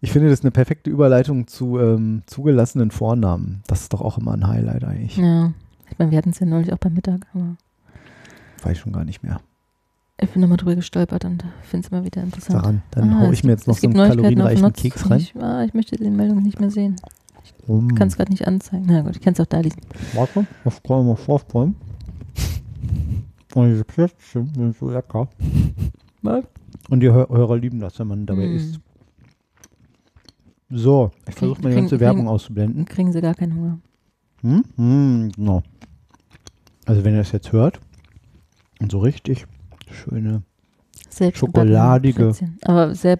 Ich finde das eine perfekte Überleitung zu ähm, zugelassenen Vornamen. Das ist doch auch immer ein Highlight eigentlich. Ja, ich meine, wir hatten es ja neulich auch beim Mittag, aber Weiß ich schon gar nicht mehr. ich bin nochmal drüber gestolpert und finde es immer wieder interessant. Daran. Dann Ah, hau ich mir jetzt noch so einen kalorienreichen. Keks rein. Ich, ah, ich möchte die Meldung nicht mehr sehen. Um, Kann es gerade nicht anzeigen. Na gut, ich kann es auch da lesen. Warte, ich kann mal vorspulen. Und diese Plätzchen sind so lecker. Und die Hör Hörer lieben das, wenn man dabei Mm. isst. So, ich versuche mal die ganze kriegen- Werbung auszublenden. Kriegen sie gar keinen Hunger. Hm? Hm, genau. Also wenn ihr das jetzt hört und so richtig schöne Schokoladige. Aber sehr,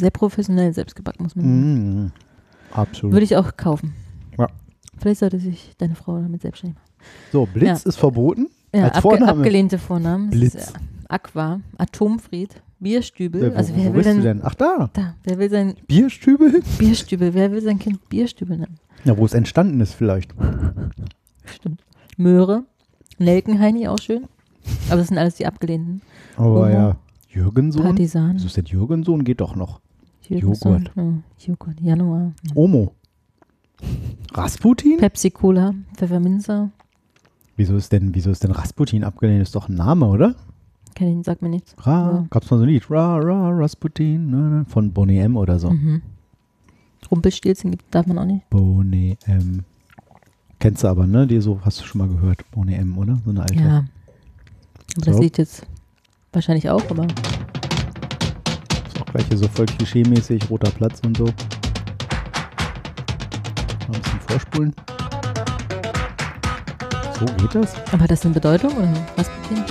sehr professionell selbstgebacken, muss man. Mm, absolut. Würde ich auch kaufen. Ja. Vielleicht sollte sich deine Frau damit selbstständig machen. so, Blitz ist verboten. Ja, abge Vorname. abgelehnte Vornamen. Blitz. Ist, ja, Aqua, Atomfried, Bierstübel. Wo, also wer will bist denn, du denn? Ach da, Da, wer will sein Bierstübel? Bierstübel, wer will sein Kind Bierstübel nennen? Ja, wo es entstanden ist vielleicht. Stimmt. Möhre, Nelkenheini auch schön. Aber das sind alles die abgelehnten. Aber Omo. ja, Jürgensohn. Partisan. Wieso ist denn Jürgensohn? Geht doch noch. Joghurt. Ja, Joghurt, Januar. Omo. Rasputin? Pepsi Cola, Pfefferminzer. Wieso ist denn, wieso ist denn Rasputin abgelehnt? Ist doch ein Name, oder? Kenn ihn, sagt mir nichts. Ra, Ja. gab's mal so ein Lied. Ra, ra, Rasputin, ne, ne, von Boney M oder so. Mhm. Rumpelstilzchen gibt, darf man auch nicht. Boney M. Kennst du aber, ne? Die so, hast du schon mal gehört. Boney M, oder? So eine alte. Ja. Aber das So. Lied jetzt wahrscheinlich auch, aber Ist auch gleich hier so voll klischee-mäßig, roter Platz und so. Mal ein bisschen vorspulen. So geht das? Aber hat das eine Bedeutung oder was Putin?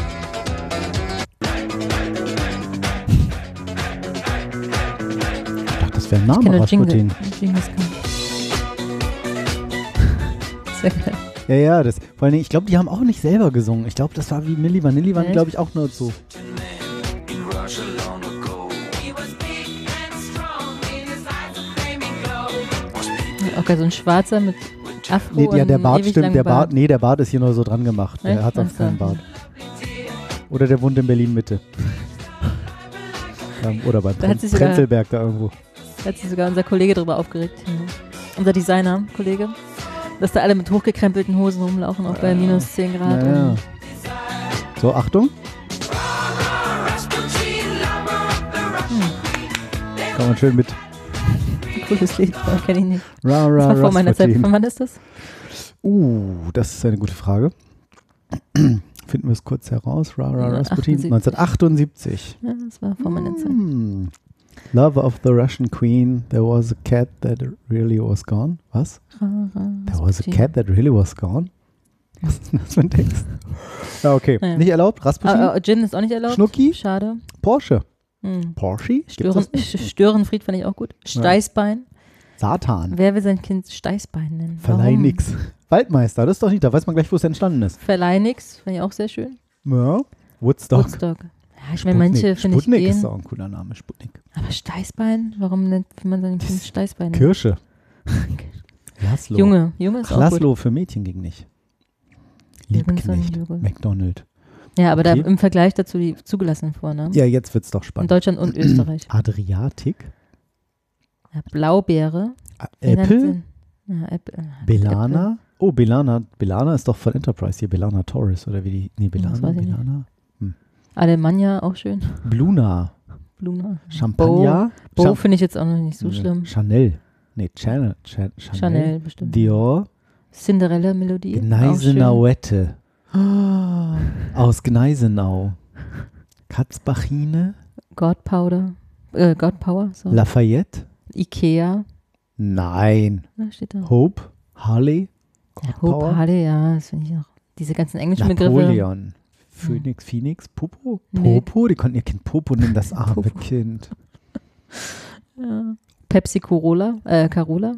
Ich Name. Rasputin. Sehr geil. Ja, ja, das, vor allem, ich glaube, die haben auch nicht selber gesungen. Ich glaube, das war wie Milli Vanilli, waren, glaube ich, auch nur so. Auch geil, so ein Schwarzer mit Afro Nee, ja, der Bart stimmt, der Bart, nee, der Bart ist hier nur so dran gemacht. Der Echt? hat Ach sonst keinen. Bart. Oder der wohnt in Berlin-Mitte. Ähm, Oder bei hat sogar- Prenzlberg da irgendwo. Da hat sich sogar unser Kollege drüber aufgeregt. Ja. Unser Designer-Kollege. Dass da alle mit hochgekrempelten Hosen rumlaufen, auch bei minus 10 Grad. Und So, Achtung. Kann man schön mit. cooles Lied, aber kenn ich nicht. Ra, Das ra, war vor meiner Zeit. Von wann ist das? Uh, das ist eine gute Frage. Finden wir es kurz heraus. Ra, ra, Ja, Rasputin, 78. 1978. Ja, das war vor meiner Zeit. Hmm. Love of the Russian Queen. There was a cat that really was gone. Was? There was a cat that really was gone. Was ist denn das für ein Text? Ja, okay. Naja. Nicht erlaubt. Rasputin. Ah, ah, Gin ist auch nicht erlaubt. Schnucki? Schade. Porsche. Hm. Porsche? Stören, Störenfried fand ich auch gut. Steißbein. Satan. Wer will sein Kind Steißbein nennen? Verleih nix. Waldmeister, das ist doch nicht, da weiß man gleich, wo es entstanden ist. Verleih nix, fand ich auch sehr schön. Ja. Woodstock. Woodstock. Ich meine, manche finde ich Sputnik gehen. ist auch ein cooler Name, Sputnik. Aber Steißbein? Warum nennt man sein Kind Steißbein? Kirsche. Laszlo. Junge. Junge ist Ach, auch Laszlo für Mädchen ging nicht. Liebknecht. McDonald. gut. Ja, aber Okay. da im Vergleich dazu die zugelassenen Vornamen. Ja, jetzt wird's doch In spannend. Deutschland und Österreich. Adriatik. Ja, Blaubeere. A- Apple. Ja, Apple. Belana. Oh, Belana. Belana ist doch von Enterprise hier. Belana Torres oder wie die. Nee, Belana. Belana. Alemannia auch schön. Bluna. Bluna. Champagner. Bo Cham- finde ich jetzt auch noch nicht so schlimm. Chanel. Nee, Chanel. Cha Chanel. Chanel bestimmt. Dior. Cinderella-Melodie. Gneisenauette. Aus Gneisenau. Katzbachine. God Powder. Äh, God Power. So. Lafayette. Ikea. Nein. Da steht da. Hope. Harley. Ja, Power. Hope Harley, ja, das finde ich auch. Diese ganzen englischen Begriffe. Napoleon. Phoenix, Phoenix, Popo? Nee. Popo? Die konnten ihr Kind Popo nennen, das arme Popo. Kind. Ja. Pepsi Corolla, äh, Carola.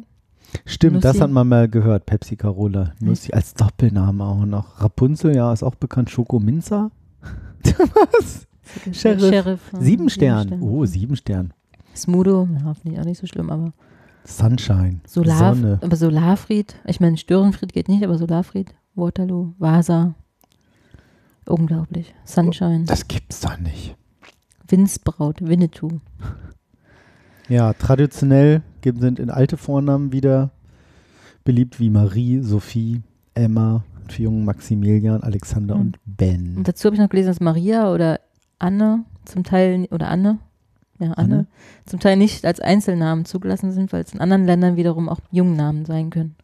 Stimmt, das Nussi. hat man mal gehört. Pepsi Carola. Nussi als Doppelname auch noch. Rapunzel, ja, ist auch bekannt. Schoko Minza. Was? Sheriff. Sheriff ja, Sieben Stern. Oh, sieben Stern. Smudo, ja, finde ich auch nicht so schlimm, aber Sunshine. Solar, Sonne. aber Solarfried, ich meine Störenfried geht nicht, aber Solarfried, Waterloo, Vasa. Unglaublich. Sunshine, Das gibt's doch nicht. Windsbraut, Winnetou. Ja, traditionell gibt- sind in alte Vornamen wieder beliebt wie Marie, Sophie, Emma, und für jungen Maximilian, Alexander Hm. und Ben. Und dazu habe ich noch gelesen, dass Maria oder Anne zum Teil, oder Anne, ja, Anne, Anne? zum Teil nicht als Einzelnamen zugelassen sind, weil es in anderen Ländern wiederum auch Jungnamen sein können.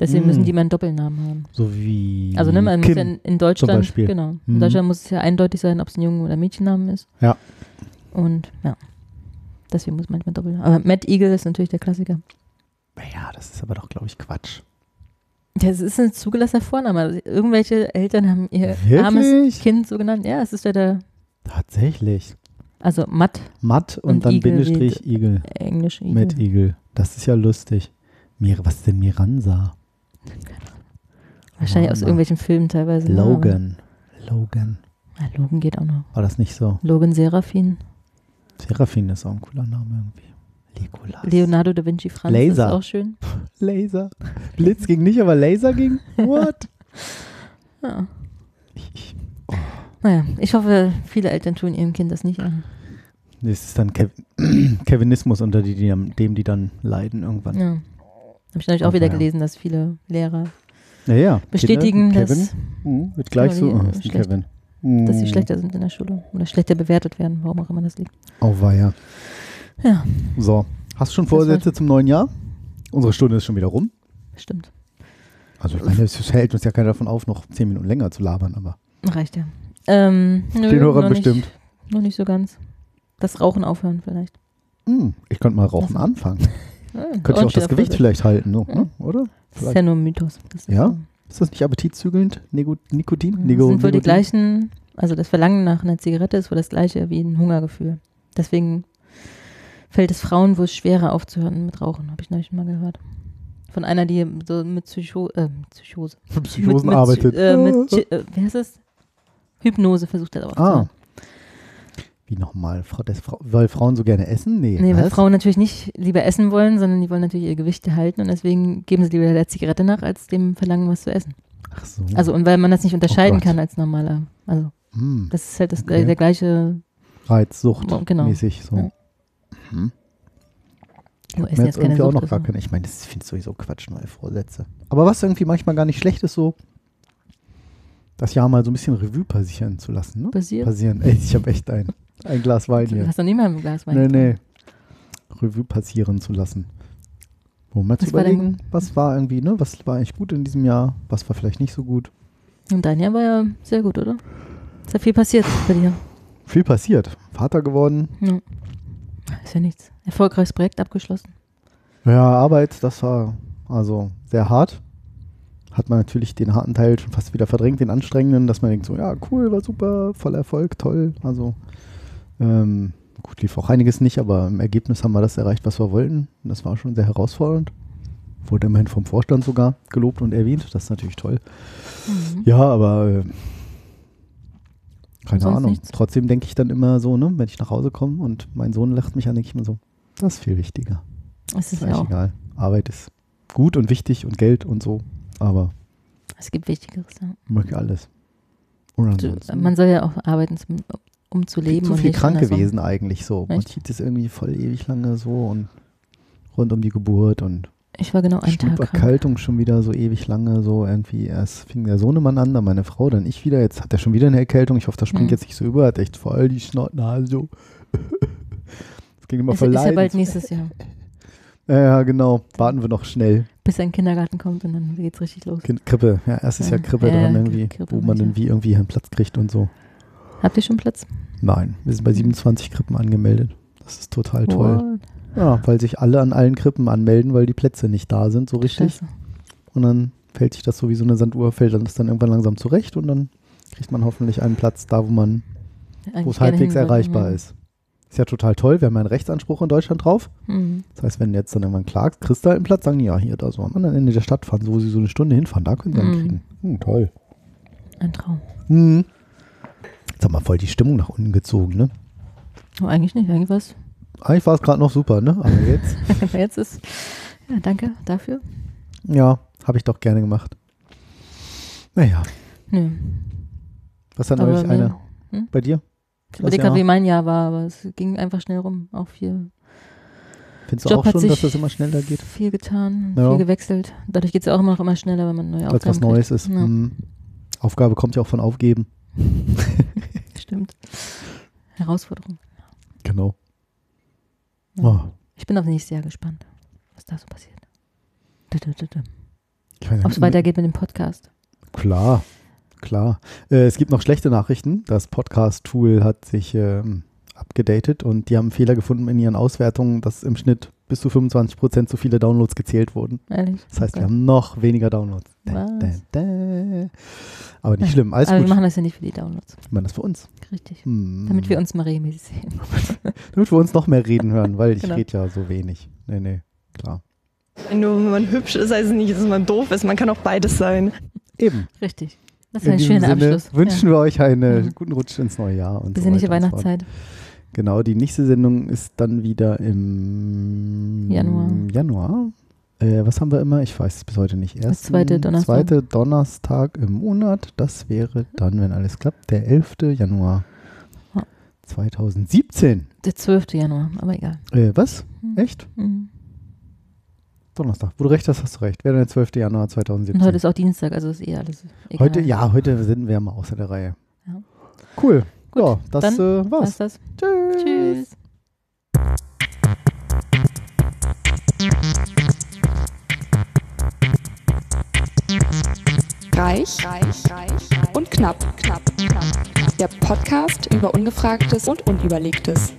Deswegen Mm. müssen die mal einen Doppelnamen haben. So wie Also ne, man muss Kim. ja in, in Deutschland, genau, in Mhm. Deutschland muss es ja eindeutig sein, ob es ein Jungen- oder Mädchennamen ist. Ja. Und ja, deswegen muss manchmal Doppelnamen. Aber Matt Eagle ist natürlich der Klassiker. ja, das ist aber doch, glaube ich, Quatsch. Das ist ein zugelassener Vorname. Also irgendwelche Eltern haben ihr Wirklich? armes Kind so genannt. Ja, es ist ja der, Tatsächlich. Also Matt, Matt und, Und dann Igel Bindestrich Igel. Englisch. Igel. Mit Igel. Das ist ja lustig. Mir, was ist denn Miranza? Wahrscheinlich aus irgendwelchen Filmen teilweise. ne? Logan. Logan. Aber- Ja, Logan geht auch noch. War das nicht so? Logan Seraphin. Seraphin ist auch ein cooler Name irgendwie. Legolas. Leonardo da Vinci Franz Laser. ist auch schön. Laser. Blitz ging nicht, aber Laser ging? What? Ja. Ich, ich, Naja, ich hoffe, viele Eltern tun ihrem Kind das nicht an. das ist dann Kev Kevinismus, unter die, die, dem die dann leiden irgendwann. Ja. Habe ich natürlich auch Aber wieder gelesen, dass viele Lehrer Ja, bestätigen, Kinder, dass, Kevin mhm, wird gleich so. Genau, Oh, die ist schlecht- Kevin. dass sie Mhm. schlechter sind in der Schule oder schlechter bewertet werden, warum auch immer das liegt. Auweia. Ja, So. Hast du schon Das Vorsätze zum neuen Jahr? Unsere Stunde ist schon wieder rum. stimmt. Also ich meine, es hält uns ja keiner davon auf, noch zehn Minuten länger zu labern, aber Reicht ja. Ähm, nö, den Hörern bestimmt. Nicht, noch nicht so ganz. Das Rauchen aufhören vielleicht. Hm, ich könnte mal rauchen Also, anfangen. Ja, Könnte ich auch das Gewicht vielleicht halten, so, Ja. ne? oder? Das ist ja nur ein Mythos. Das ist Ja? Ist das nicht appetitzügelnd? Nego Nikotin? Das Nego sind wohl die gleichen, also das Verlangen nach einer Zigarette ist wohl das gleiche wie ein Hungergefühl. Deswegen fällt es Frauen wohl schwerer aufzuhören mit Rauchen, habe ich neulich mal gehört. Von einer, die so mit Psycho äh, Psychose. Psychosen mit, mit, arbeitet. Äh, mit, äh, wie heißt das? Hypnose versucht hat ah. Wie nochmal? Weil Frauen so gerne essen? Nee. Nee, weil was? Frauen natürlich nicht lieber essen wollen, sondern die wollen natürlich ihr Gewicht erhalten und deswegen geben sie lieber der Zigarette nach, als dem Verlangen, was zu essen. Ach so. Also und weil man das nicht unterscheiden Gott. kann als normaler. Also hm. das ist halt das, Okay. der gleiche, Reizsucht Oh, genau. mäßig so. Ja. Mir Essen jetzt irgendwie auch Sucht noch gar keine. Ich meine, das finde ich sowieso Quatsch, neue Vorsätze. Aber was irgendwie manchmal gar nicht schlecht ist, so das Jahr mal so ein bisschen Revue passieren zu lassen. Ne? Passiert. Passieren. Ey, ich habe echt ein, ein Glas Wein Du hier. hast noch nie mal ein Glas Wein. Nee, nee. Revue passieren zu lassen. Wo mal zu Was war denn- überlegen, was war irgendwie, ne? Was war eigentlich gut in diesem Jahr, was war vielleicht nicht so gut. Und dein Jahr war ja sehr gut, oder? Ist ja viel passiert bei dir. Viel passiert. Vater geworden. Ja. Ist ja nichts. Erfolgreiches Projekt abgeschlossen. Ja, Arbeit, das war also sehr hart. Hat man natürlich den harten Teil schon fast wieder verdrängt, den anstrengenden, dass man denkt so, ja, cool, war super, voller Erfolg, toll. Also ähm, gut, lief auch einiges nicht, aber im Ergebnis haben wir das erreicht, was wir wollten. Das war schon sehr herausfordernd. Wurde immerhin vom Vorstand sogar gelobt und erwähnt. Das ist natürlich toll. Mhm. Ja, aber äh, keine Sonst Ahnung. nichts? Trotzdem denke ich dann immer so, ne, wenn ich nach Hause komme und mein Sohn lacht mich an, denke ich mir so, das ist viel wichtiger. Es ist Ist ja eigentlich auch. egal. Arbeit ist gut und wichtig und Geld und so, aber Es gibt Wichtigeres. Ja. möchte alles. Du, man soll ja auch arbeiten, zum, um zu leben. zu und viel krank gewesen eigentlich so. Man hielt es irgendwie voll ewig lange so und rund um die Geburt und Ich war genau einen Tag krank. Erkältung schon wieder so ewig lange so irgendwie. Erst fing der Sohnemann an, dann meine Frau, dann ich wieder. Jetzt hat er schon wieder eine Erkältung. Ich hoffe, das springt Hm. jetzt nicht so über. Hat echt voll die Schnautnase so. Das ging immer Ist, voll ist ja leid. bald nächstes Jahr, Ja, ja, genau. Warten wir noch schnell. bis er in den Kindergarten kommt und dann geht's richtig los. Krippe. Ja, erstes Ja. Jahr Krippe Ja, dran ja, irgendwie, Krippe wo man dann wie irgendwie einen Platz kriegt und so. Habt ihr schon Platz? Nein, wir sind bei 27 Krippen angemeldet. Das ist total toll. What? Ja, weil sich alle an allen Krippen anmelden, weil die Plätze nicht da sind, so richtig. Scheiße. Und dann fällt sich das so wie so eine Sanduhr, fällt dann das dann irgendwann langsam zurecht und dann kriegt man hoffentlich einen Platz da, wo man, wo es halbwegs erreichbar ja. ist. Ist ja total toll, wir haben ja einen Rechtsanspruch in Deutschland drauf. Mhm. Das heißt, wenn du jetzt dann irgendwann klagst, kriegst du halt einen Platz, sagen die, ja, hier, da so am anderen Ende der Stadt fahren, so wo sie so eine Stunde hinfahren, da können sie einen Mhm. kriegen. Hm, toll. Ein Traum. Hm. Jetzt haben wir voll die Stimmung nach unten gezogen, ne? Oh, eigentlich nicht, irgendwas. Eigentlich war es gerade noch super, ne? Aber jetzt, jetzt ist, ja, danke dafür. ja, habe ich doch gerne gemacht. Naja, Nö. was neulich mir- eine Hm? bei dir? Ich überlege gerade, wie mein Jahr war, aber es ging einfach schnell rum. Auch viel, Findest du Job auch schon, dass das immer schneller geht? viel getan, Ja. viel gewechselt. Dadurch geht es ja auch immer noch immer schneller, wenn man neue Weil es Aufgaben was Neues kriegt. ist. Ja, Hm. Aufgabe kommt ja auch von Aufgeben. Stimmt. Herausforderung. Genau. Ja. Oh, Ich bin auf nächstes Jahr gespannt, was da so passiert. Ob es weitergeht mit dem Podcast. Klar, klar. Äh, es gibt noch schlechte Nachrichten. Das Podcast-Tool hat sich ähm, abgedatet und die haben einen Fehler gefunden in ihren Auswertungen, dass im Schnitt bis zu 25% so viele Downloads gezählt wurden. Ehrlich? Das heißt, Okay. wir haben noch weniger Downloads. Da, da, da. Aber nicht schlimm, alles Aber gut. wir machen das ja nicht für die Downloads. Wir machen das für uns. Richtig. Hm. Damit wir uns mal regelmäßig sehen. Damit wir uns noch mehr reden hören, weil ich Genau. rede ja so wenig. Nee, nee, klar. Nur wenn man hübsch ist, heißt es nicht, dass man doof ist. Man kann auch beides sein. Eben. Richtig. Das ist In ein diesem schöner Sinne Abschluss. wünschen wir euch einen Mhm. guten Rutsch ins neue Jahr. Und Wir so weiter und. Weihnachtszeit. Genau, die nächste Sendung ist dann wieder im Januar. Januar. Äh, was haben wir immer? Ich weiß es bis heute nicht. Erst zweite Donnerstag. Zweite Donnerstag im Monat. Das wäre dann, wenn alles klappt, der 11. Januar Ja. 2017. Der 12. Januar, aber egal. Äh, was? Hm. Echt? Mhm. Donnerstag. Wo du recht hast, hast du recht. Wäre der 12. Januar 2017. Und heute ist auch Dienstag, also ist eh alles egal. Heute, ja, heute sind wir mal außer der Reihe. Ja. Cool. Gut, ja, das dann äh, war's. Das? Tschüss. Tschüss. Reich, reich, reich und knapp, knapp, knapp. Der Podcast über Ungefragtes und Unüberlegtes.